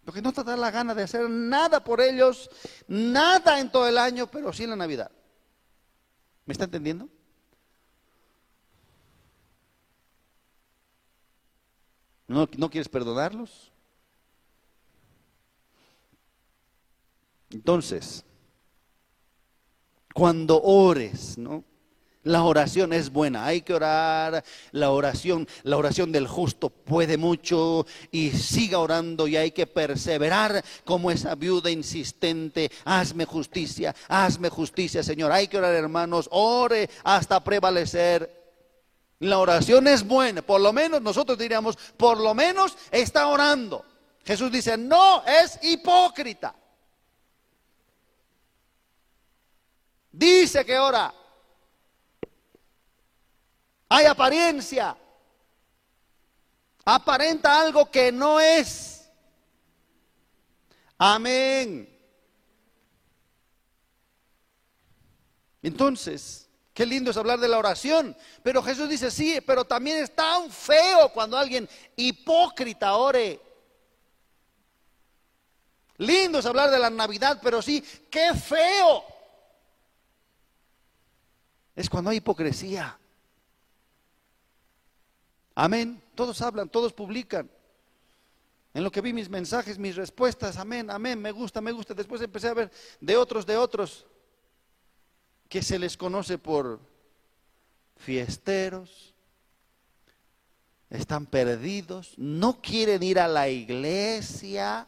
Porque no te da la gana de hacer nada por ellos, nada en todo el año, pero sí en la Navidad. ¿Me está entendiendo? ¿No, no quieres perdonarlos? Entonces, cuando ores, ¿no? La oración es buena, hay que orar, la oración, la oración del justo puede mucho y siga orando y hay que perseverar como esa viuda insistente, hazme justicia, hazme justicia, Señor. Hay que orar, hermanos, ore hasta prevalecer. La oración es buena, por lo menos nosotros diríamos, por lo menos está orando. Jesús dice, no es hipócrita. Dice que ora. Hay apariencia. Aparenta algo que no es. Amén. Entonces, qué lindo es hablar de la oración. Pero Jesús dice, sí, pero también es tan feo cuando alguien hipócrita ore. Lindo es hablar de la Navidad, pero sí, qué feo es cuando hay hipocresía. Amén. Todos hablan, todos publican. En lo que vi mis mensajes, mis respuestas, amén, amén, me gusta, me gusta. Después empecé a ver de otros, de otros, que se les conoce por fiesteros, están perdidos, no quieren ir a la iglesia,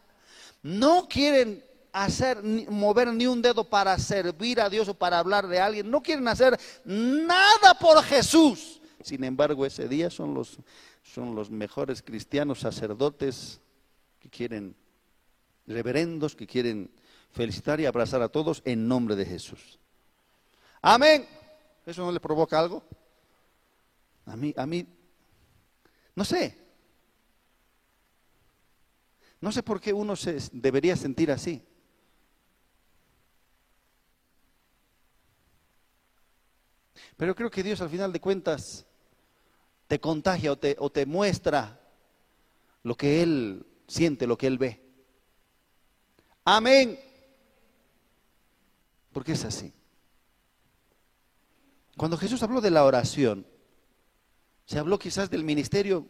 no quieren hacer, mover ni un dedo para servir a Dios o para hablar de alguien. No quieren hacer nada por Jesús. Sin embargo, ese día son los, son los mejores cristianos sacerdotes que quieren, reverendos, que quieren felicitar y abrazar a todos en nombre de Jesús. Amén. ¿Eso no le provoca algo? A mí, a mí, no sé. No sé por qué uno se debería sentir así. Pero creo que Dios al final de cuentas te contagia o te, o te muestra lo que Él siente, lo que Él ve. Amén. Porque es así. Cuando Jesús habló de la oración, se habló quizás del ministerio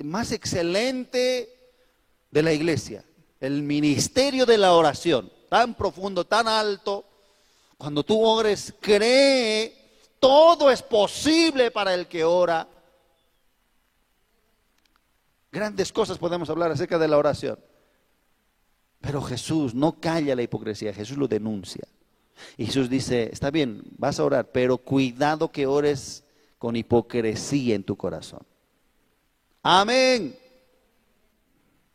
más excelente de la iglesia, el ministerio de la oración, tan profundo, tan alto. Cuando tú ores, cree todo es posible para el que ora. Grandes cosas podemos hablar acerca de la oración. Pero Jesús no calla la hipocresía, Jesús lo denuncia. Y Jesús dice, está bien, vas a orar, pero cuidado que ores con hipocresía en tu corazón. Amén.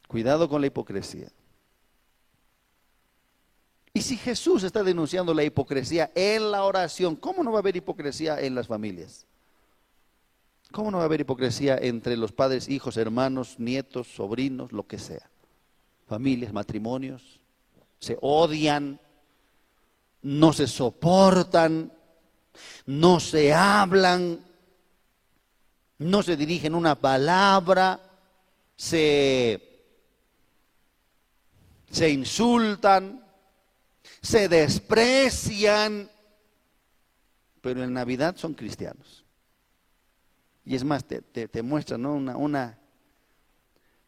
Cuidado con la hipocresía. Y si Jesús está denunciando la hipocresía en la oración, ¿cómo no va a haber hipocresía en las familias? ¿Cómo no va a haber hipocresía entre los padres, hijos, hermanos, nietos, sobrinos, lo que sea? Familias, matrimonios, se odian, no se soportan, no se hablan, no se dirigen una palabra, se, se insultan, se desprecian, pero en Navidad son cristianos. Y es más, te, te, muestran una, una,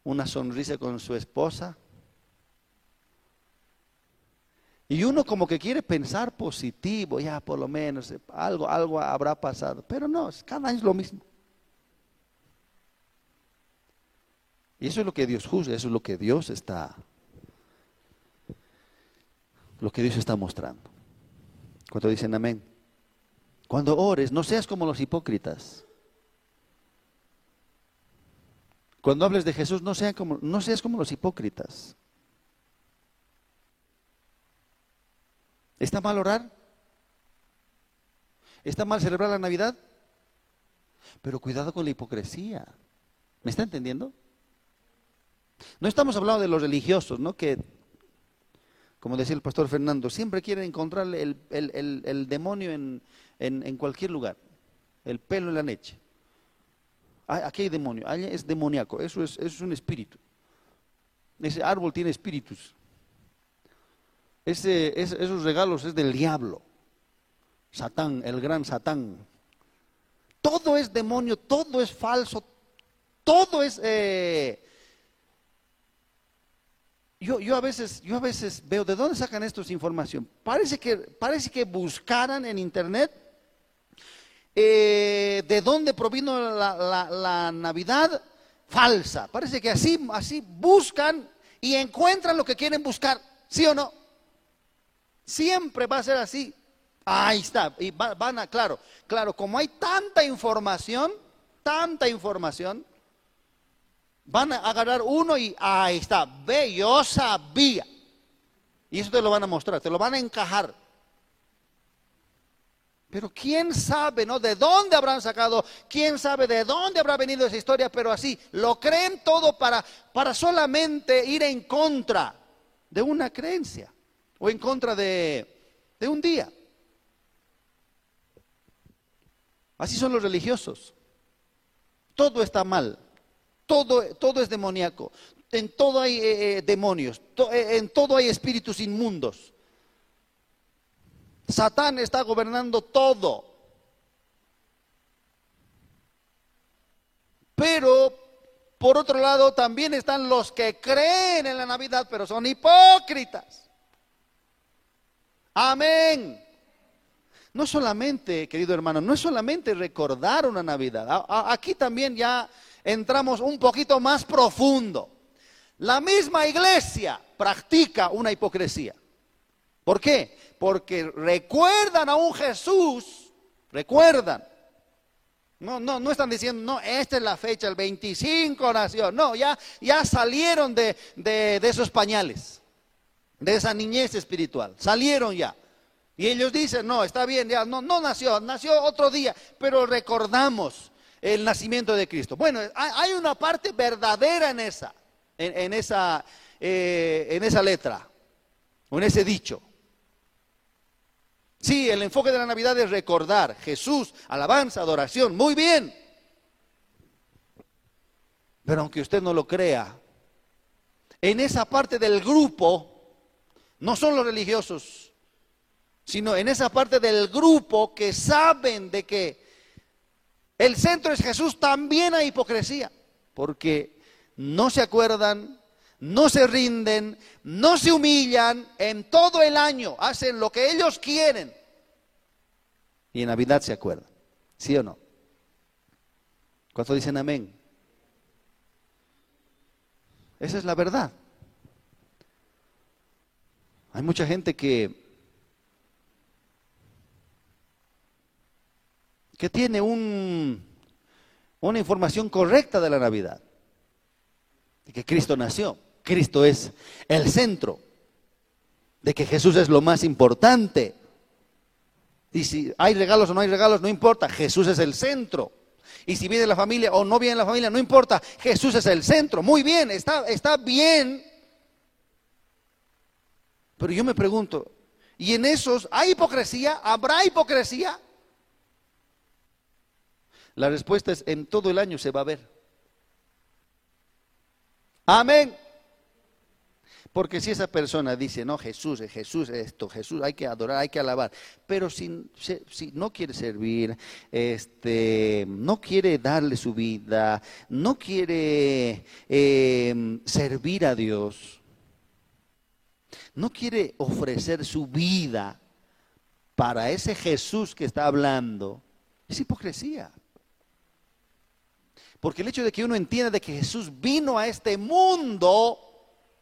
una sonrisa con su esposa. Y uno como que quiere pensar positivo, ya por lo menos algo, algo habrá pasado. Pero no, cada año es lo mismo. Y eso es lo que Dios juzga, eso es lo que Dios está lo que Dios está mostrando. Cuando dicen amén? Cuando ores, no seas como los hipócritas. Cuando hables de Jesús, no, seas como, no seas como los hipócritas. ¿Está mal orar? ¿Está mal celebrar la Navidad? Pero cuidado con la hipocresía. ¿Me está entendiendo? No estamos hablando de los religiosos, ¿no? Que, como decía el pastor Fernando, siempre quieren encontrar el, demonio en, cualquier lugar. El pelo en la leche. Aquí hay demonio, allá es demoníaco, eso es, eso es un espíritu. Ese árbol tiene espíritus. Ese, esos regalos es del diablo. Satán, el gran Satán. Todo es demonio, todo es falso, todo es... Eh, yo, yo, a veces, yo a veces veo, ¿de dónde sacan estos información? Parece que, parece que buscaran en internet eh, de dónde provino la, Navidad falsa. Parece que así, así buscan y encuentran lo que quieren buscar, ¿sí o no? Siempre va a ser así. Ahí está. Y van a, claro, claro, como hay tanta información, tanta información, van a agarrar uno y ahí está. Ve, yo sabía. Y eso te lo van a mostrar, te lo van a encajar. Pero quién sabe, ¿no? De dónde habrán sacado, quién sabe de dónde habrá venido esa historia, pero así, lo creen todo para, para solamente ir en contra de una creencia o en contra de, de un día. Así son los religiosos. Todo está mal, todo, todo es demoníaco, en todo hay eh, eh, demonios, eh, en todo hay espíritus inmundos. Satán está gobernando todo. Pero, por otro lado, también están los que creen en la Navidad, pero son hipócritas. Amén. No solamente, querido hermano, no es solamente recordar una Navidad. Aquí también ya entramos un poquito más profundo. La misma iglesia practica una hipocresía. ¿Por qué? Porque recuerdan a un Jesús, recuerdan. No, no, no están diciendo, no, esta es la fecha, el 25 nació. No, ya, ya salieron de, de, esos pañales, de esa niñez espiritual. Salieron ya. Y ellos dicen, no, está bien, ya no, no nació, nació otro día, pero recordamos el nacimiento de Cristo. Bueno, hay una parte verdadera en esa, en, esa, eh, en esa letra, o en ese dicho. Sí, el enfoque de la Navidad es recordar Jesús, alabanza, adoración, muy bien. Pero aunque usted no lo crea, en esa parte del grupo no son los religiosos, sino en esa parte del grupo que saben de que el centro es Jesús, también hay hipocresía, porque no se acuerdan, no se rinden, no se humillan en todo el año, hacen lo que ellos quieren. Y en Navidad se acuerdan, ¿sí o no? ¿Cuánto dicen amén? Esa es la verdad. Hay mucha gente que que tiene un, una información correcta de la Navidad. De que Cristo nació. Cristo es el centro. De que Jesús es lo más importante. Y si hay regalos o no hay regalos, no importa. Jesús es el centro. Y si viene la familia o no viene la familia, no importa. Jesús es el centro. Muy bien, está, está bien. Pero yo me pregunto, ¿y en esos hay hipocresía? ¿Habrá hipocresía? La respuesta es, en todo el año se va a ver. Amén. Porque si esa persona dice, no, Jesús, Jesús, esto, Jesús, hay que adorar, hay que alabar, pero si, si, no quiere servir, este, no quiere darle su vida, no quiere em, servir a Dios, no quiere ofrecer su vida para ese Jesús que está hablando, es hipocresía. Porque el hecho de que uno entienda de que Jesús vino a este mundo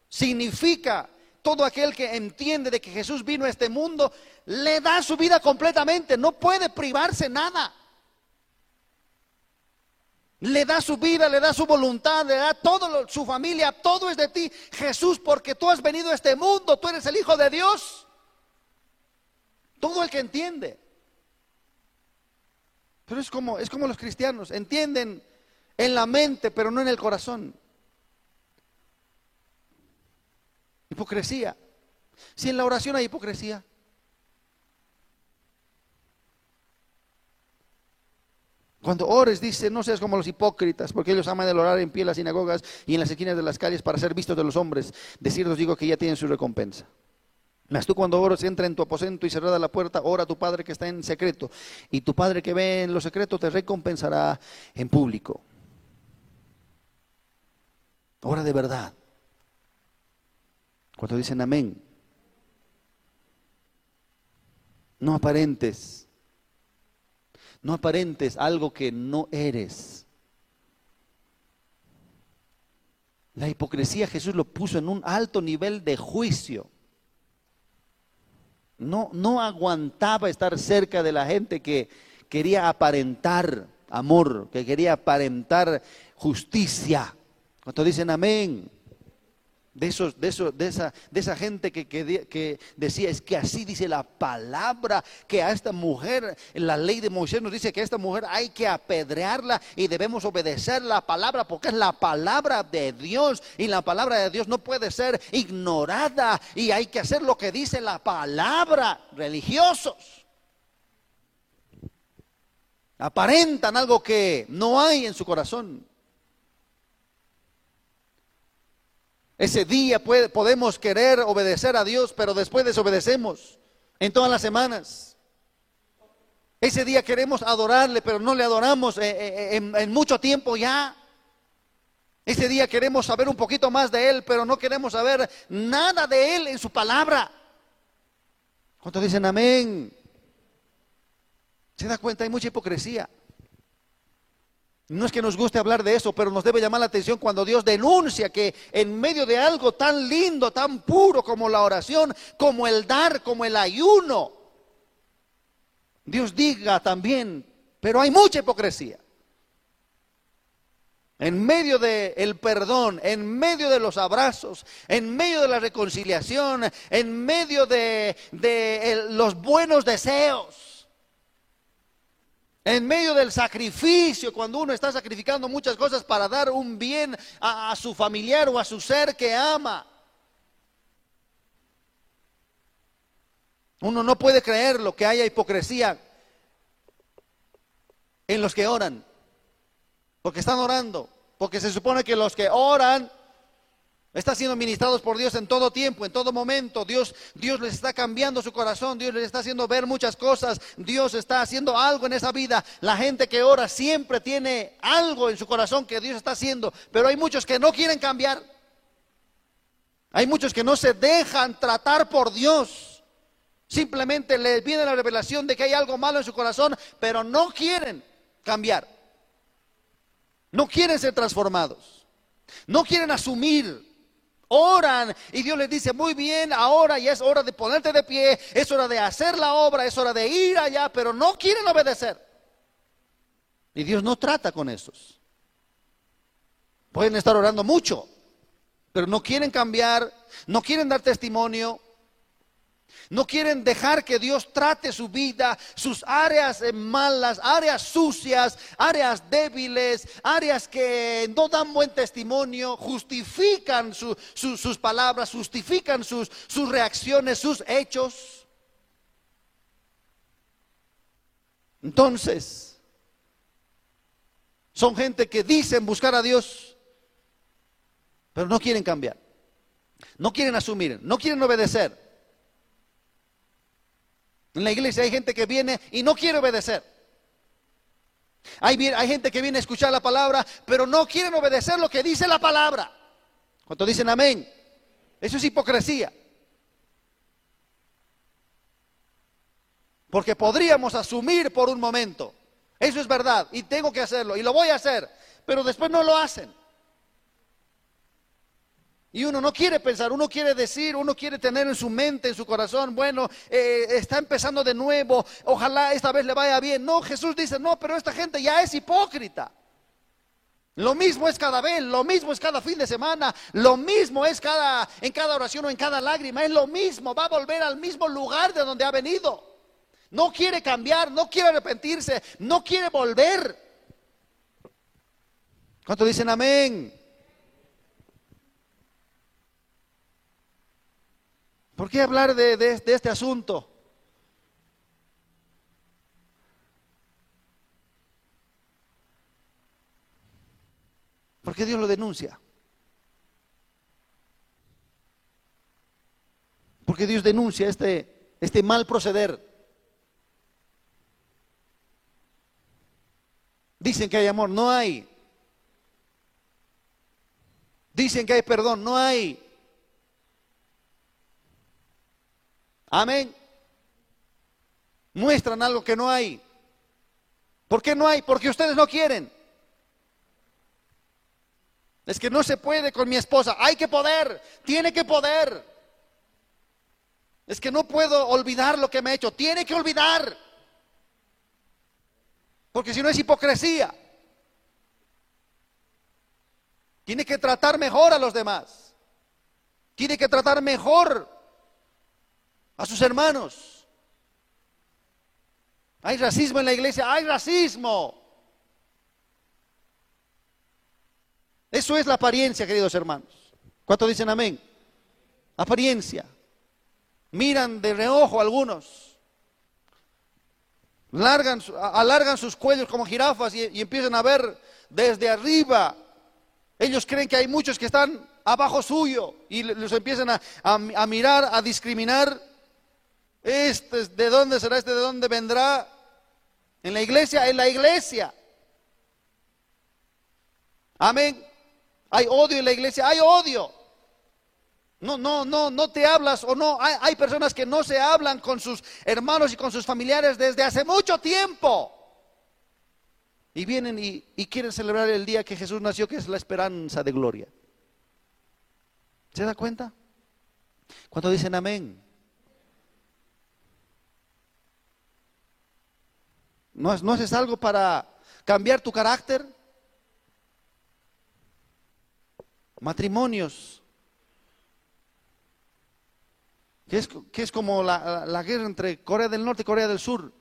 significa todo aquel que entiende de que Jesús vino a este mundo, le da su vida completamente, no puede privarse nada. Le da su vida, le da su voluntad, le da todo, su familia, todo es de ti, Jesús, porque tú has venido a este mundo, tú eres el Hijo de Dios. Todo el que entiende. Pero es como, es como los cristianos, entienden en la mente, pero no en el corazón. Hipocresía. Si en la oración hay hipocresía. Cuando ores, dice, no seas como los hipócritas, porque ellos aman el orar en pie en las sinagogas y en las esquinas de las calles para ser vistos de los hombres. Decir os digo que ya tienen su recompensa. Mas tú cuando ores, entra en tu aposento y cerrada la puerta, ora a tu Padre que está en secreto. Y tu Padre que ve en lo secreto te recompensará en público. Ora de verdad. Cuando dicen amén, no aparentes, no aparentes algo que no eres. La hipocresía Jesús lo puso en un alto nivel de juicio. No, no aguantaba estar cerca de la gente que quería aparentar amor, que quería aparentar justicia. Cuando dicen amén, de, esos, de, de, esa, de esa gente que, que, decía, es que así dice la palabra, que a esta mujer, la ley de Moisés nos dice que a esta mujer hay que apedrearla y debemos obedecer la palabra porque es la palabra de Dios y la palabra de Dios no puede ser ignorada y hay que hacer lo que dice la palabra, religiosos. Aparentan algo que no hay en su corazón. Ese día podemos querer obedecer a Dios, pero después desobedecemos en todas las semanas. Ese día queremos adorarle, pero no le adoramos eh, eh, en, en mucho tiempo ya. Ese día queremos saber un poquito más de Él, pero no queremos saber nada de Él en su palabra. ¿Cuántos dicen amén? ¿Se da cuenta? Hay mucha hipocresía. No es que nos guste hablar de eso, pero nos debe llamar la atención cuando Dios denuncia que en medio de algo tan lindo, tan puro como la oración, como el dar, como el ayuno, Dios diga también, pero hay mucha hipocresía. En medio del perdón, en medio de los abrazos, en medio de la reconciliación, en medio de, los buenos deseos en medio del sacrificio, cuando uno está sacrificando muchas cosas para dar un bien a, su familiar o a su ser que ama. Uno no puede creer lo que haya hipocresía en los que oran, porque están orando, porque se supone que los que oran Están siendo ministrados por Dios en todo tiempo, en todo momento. Dios, Dios les está cambiando su corazón, Dios les está haciendo ver muchas cosas, Dios está haciendo algo en esa vida. La gente que ora siempre tiene algo en su corazón que Dios está haciendo, pero hay muchos que no quieren cambiar. Hay muchos que no se dejan tratar por Dios. Simplemente les viene la revelación de que hay algo malo en su corazón, pero no quieren cambiar. No quieren ser transformados. No quieren asumir Oran y Dios les dice, muy bien, ahora ya es hora de ponerte de pie, es hora de hacer la obra, es hora de ir allá, pero no quieren obedecer. Y Dios no trata con esos. Pueden estar orando mucho, pero no quieren cambiar, no quieren dar testimonio, no quieren dejar que Dios trate su vida, sus áreas malas, áreas sucias, áreas débiles, áreas que no dan buen testimonio, justifican sus palabras, justifican sus, sus reacciones, sus hechos. Entonces, son gente que dicen buscar a Dios, pero no quieren cambiar, no quieren asumir, no quieren obedecer. En la iglesia hay gente que viene y no quiere obedecer. Hay, hay, gente que viene a escuchar la palabra, pero no quieren obedecer lo que dice la palabra. Cuando dicen amén, eso es hipocresía. Porque podríamos asumir por un momento, eso es verdad, y tengo que hacerlo, y lo voy a hacer, pero después no lo hacen. Y uno no quiere pensar, uno quiere decir, uno quiere tener en su mente, en su corazón, bueno, eh, está empezando de nuevo, ojalá esta vez le vaya bien. No, Jesús dice, no, pero esta gente ya es hipócrita. Lo mismo es cada vez, lo mismo es cada fin de semana, lo mismo es cada, en cada oración o en cada lágrima, es lo mismo, va a volver al mismo lugar de donde ha venido. No quiere cambiar, no quiere arrepentirse, no quiere volver. ¿Cuánto dicen amén? ¿Por qué hablar de, de este asunto? ¿Por qué Dios lo denuncia? Porque Dios denuncia este, este mal proceder. Dicen que hay amor, no hay. Dicen que hay perdón, no hay. Amén. Muestran algo que no hay. ¿Por qué no hay? Porque ustedes no quieren. Es que no se puede con mi esposa. Hay que poder. Tiene que poder. Es que no puedo olvidar lo que me he hecho. Tiene que olvidar. Porque si no es hipocresía. Tiene que tratar mejor a los demás. Tiene que tratar mejor a sus hermanos. Hay racismo en la iglesia. Hay racismo. Eso es la apariencia, queridos hermanos. ¿Cuánto dicen amén? Apariencia. Miran de reojo algunos. Largan, alargan sus cuellos como jirafas y, empiezan a ver desde arriba. Ellos creen que hay muchos que están abajo suyo y los empiezan a mirar, a discriminar. Este, ¿De dónde será este? ¿De dónde vendrá? En la iglesia, en la iglesia. Amén. Hay odio en la iglesia, hay odio. No, no, no, no te hablas o no. Hay, personas que no se hablan con sus hermanos y con sus familiares desde hace mucho tiempo. Y vienen y, y quieren celebrar el día que Jesús nació, que es la esperanza de gloria. ¿Se da cuenta? Cuando dicen amén. ¿No, ¿No haces algo para cambiar tu carácter? matrimonios, que es, que es como la, la, guerra entre Corea del Norte y Corea del Sur.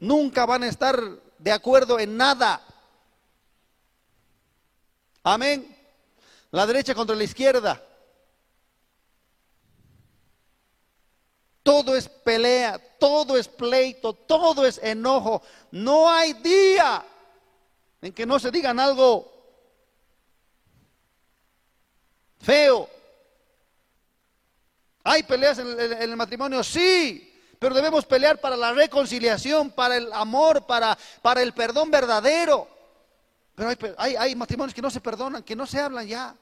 Nunca van a estar de acuerdo en nada. Amén. La derecha contra la izquierda. Todo es pelea, todo es pleito, todo es enojo. No hay día en que no se digan algo feo. ¿Hay peleas en el, matrimonio? Sí, pero debemos pelear para la reconciliación, para el amor, para, para el perdón verdadero. Pero hay, hay, matrimonios que no se perdonan, que no se hablan ya.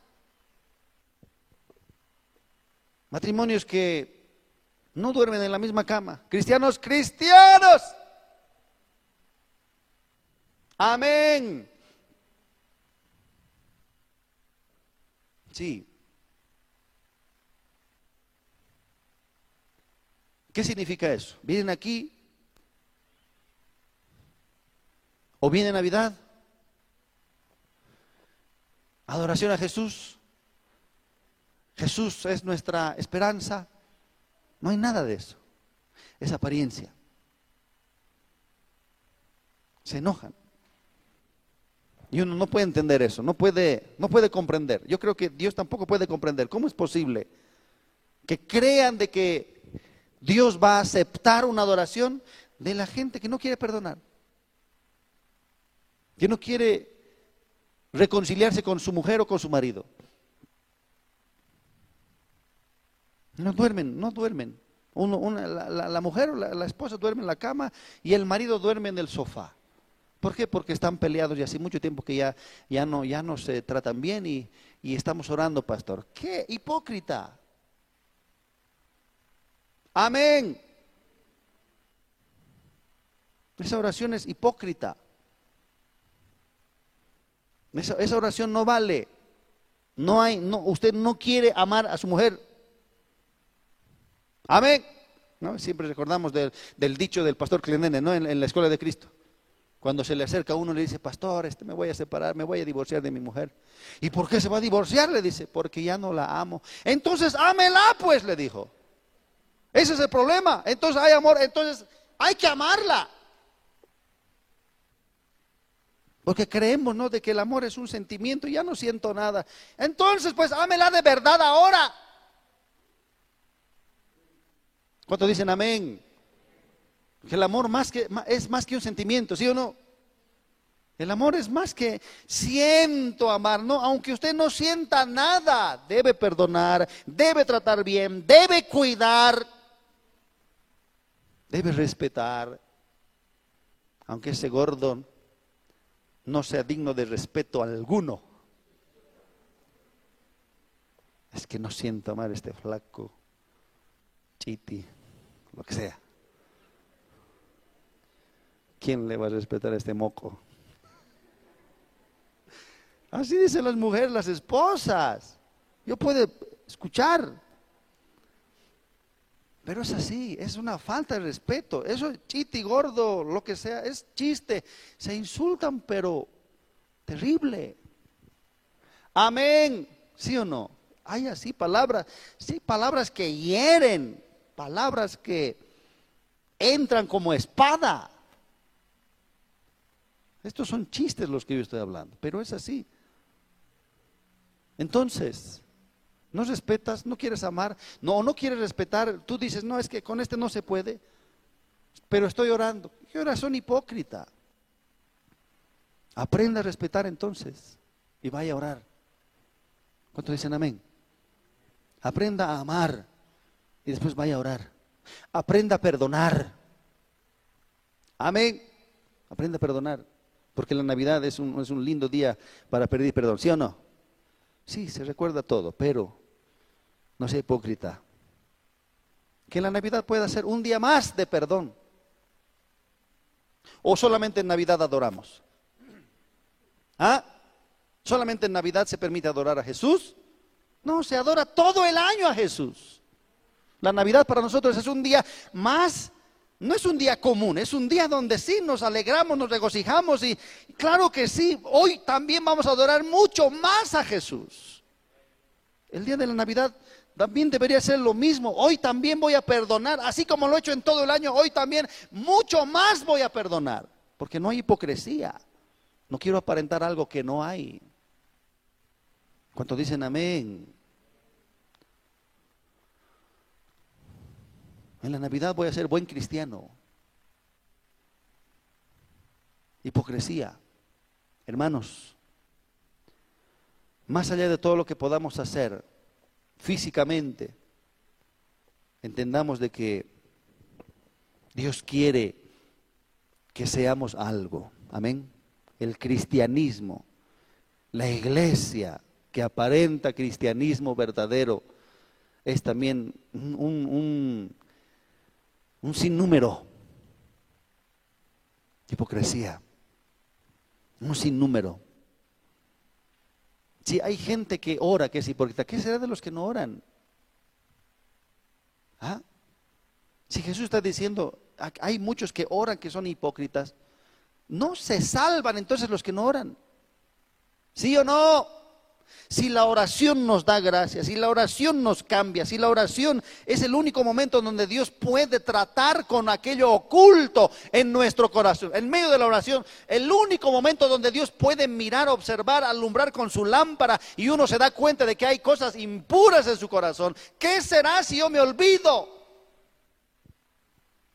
Matrimonios que no duermen en la misma cama. Cristianos, cristianos. Amén. Sí, ¿Qué significa eso? ¿Vienen aquí? ¿O viene Navidad? Adoración a Jesús. Jesús es nuestra esperanza. No hay nada de eso. Es apariencia. Se enojan. Y uno no puede entender eso, no puede, no puede comprender. Yo creo que Dios tampoco puede comprender. ¿Cómo es posible que crean de que Dios va a aceptar una adoración de la gente que no quiere perdonar, que no quiere reconciliarse con su mujer o con su marido. No duermen, no duermen. la, mujer o la, esposa duerme en la cama y el marido duerme en el sofá. ¿Por qué? Porque están peleados y hace mucho tiempo que ya, ya, no, ya no se tratan bien y, y estamos orando, pastor. ¡Qué hipócrita! Amén. Esa oración es hipócrita. Esa, oración no vale. No hay, no, usted no quiere amar a su mujer. Amén. ¿No? Siempre recordamos del, dicho del pastor Clenene, ¿no? En, la escuela de Cristo. Cuando se le acerca a uno le dice, pastor, este, me voy a separar, me voy a divorciar de mi mujer. ¿Y por qué se va a divorciar? Le dice, porque ya no la amo. Entonces, ámela, pues, le dijo. Ese es el problema. Entonces hay amor, entonces hay que amarla. Porque creemos, ¿no? De que el amor es un sentimiento y ya no siento nada. Entonces, pues, ámela de verdad ahora. ¿Cuántos dicen amén? Que el amor más que, es más que un sentimiento, ¿sí o no? El amor es más que siento amar, ¿no? Aunque usted no sienta nada, debe perdonar, debe tratar bien, debe cuidar, debe respetar. Aunque ese gordo no sea digno de respeto alguno. Es que no siento amar a este flaco, chiti, lo que sea. ¿Quién le va a respetar a este moco? Así dicen las mujeres, las esposas. Yo puedo escuchar. Pero es así, es una falta de respeto. Eso es chiti, gordo, lo que sea, es chiste. Se insultan, pero terrible. Amén. ¿Sí o no? Hay así palabras, sí, palabras que hieren, palabras que entran como espada. Estos son chistes los que yo estoy hablando, pero es así. Entonces, no respetas, no quieres amar, no, no quieres respetar, tú dices, no, es que con este no se puede, pero estoy orando. ¿Qué oración hipócrita? Aprenda a respetar entonces y vaya a orar. ¿Cuántos dicen amén? Aprenda a amar y después vaya a orar. Aprenda a perdonar. Amén. Aprenda a perdonar. Porque la Navidad es un, es un lindo día para pedir perdón, ¿sí o no? Sí, se recuerda todo, pero no sea hipócrita. Que la Navidad pueda ser un día más de perdón. O solamente en Navidad adoramos. ¿Ah? ¿Solamente en Navidad se permite adorar a Jesús? No, se adora todo el año a Jesús. La Navidad para nosotros es un día más, no es un día común, es un día donde sí nos alegramos, nos regocijamos y claro que sí, hoy también vamos a adorar mucho más a Jesús. El día de la Navidad también debería ser lo mismo. Hoy también voy a perdonar, así como lo he hecho en todo el año, hoy también mucho más voy a perdonar, porque no hay hipocresía. No quiero aparentar algo que no hay. ¿Cuántos dicen amén? En la Navidad voy a ser buen cristiano. Hipocresía. Hermanos, más allá de todo lo que podamos hacer físicamente, entendamos de que Dios quiere que seamos algo. Amén el cristianismo, la iglesia que aparenta cristianismo verdadero, es también un, un, sinnúmero hipocresía, un sinnúmero. Si hay gente que ora que es hipócrita, ¿qué será de los que no oran? ¿Ah? Si Jesús está diciendo, hay muchos que oran que son hipócritas, no se salvan entonces los que no oran. ¿Sí o no? Si la oración nos da gracia, si la oración nos cambia, si la oración es el único momento donde Dios puede tratar con aquello oculto en nuestro corazón, en medio de la oración, el único momento donde Dios puede mirar, observar, alumbrar con su lámpara y uno se da cuenta de que hay cosas impuras en su corazón. ¿Qué será si yo me olvido?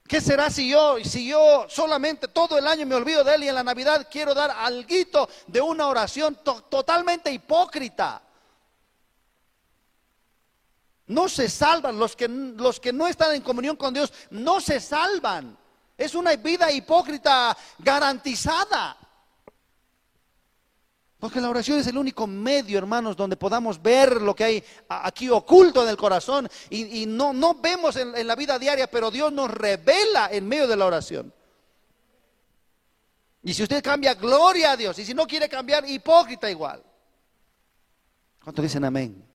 ¿Qué será si yo, si yo solamente todo el año me olvido de Él y en la Navidad quiero dar algo de una oración totalmente hipócrita? No se salvan, los que, los que no están en comunión con Dios no se salvan. Es una vida hipócrita garantizada. Porque la oración es el único medio, hermanos, donde podamos ver lo que hay aquí oculto en el corazón y, no, no vemos en, en la vida diaria, pero Dios nos revela en medio de la oración. Y si usted cambia, gloria a Dios. Y si no quiere cambiar, hipócrita igual. ¿Cuántos dicen amén?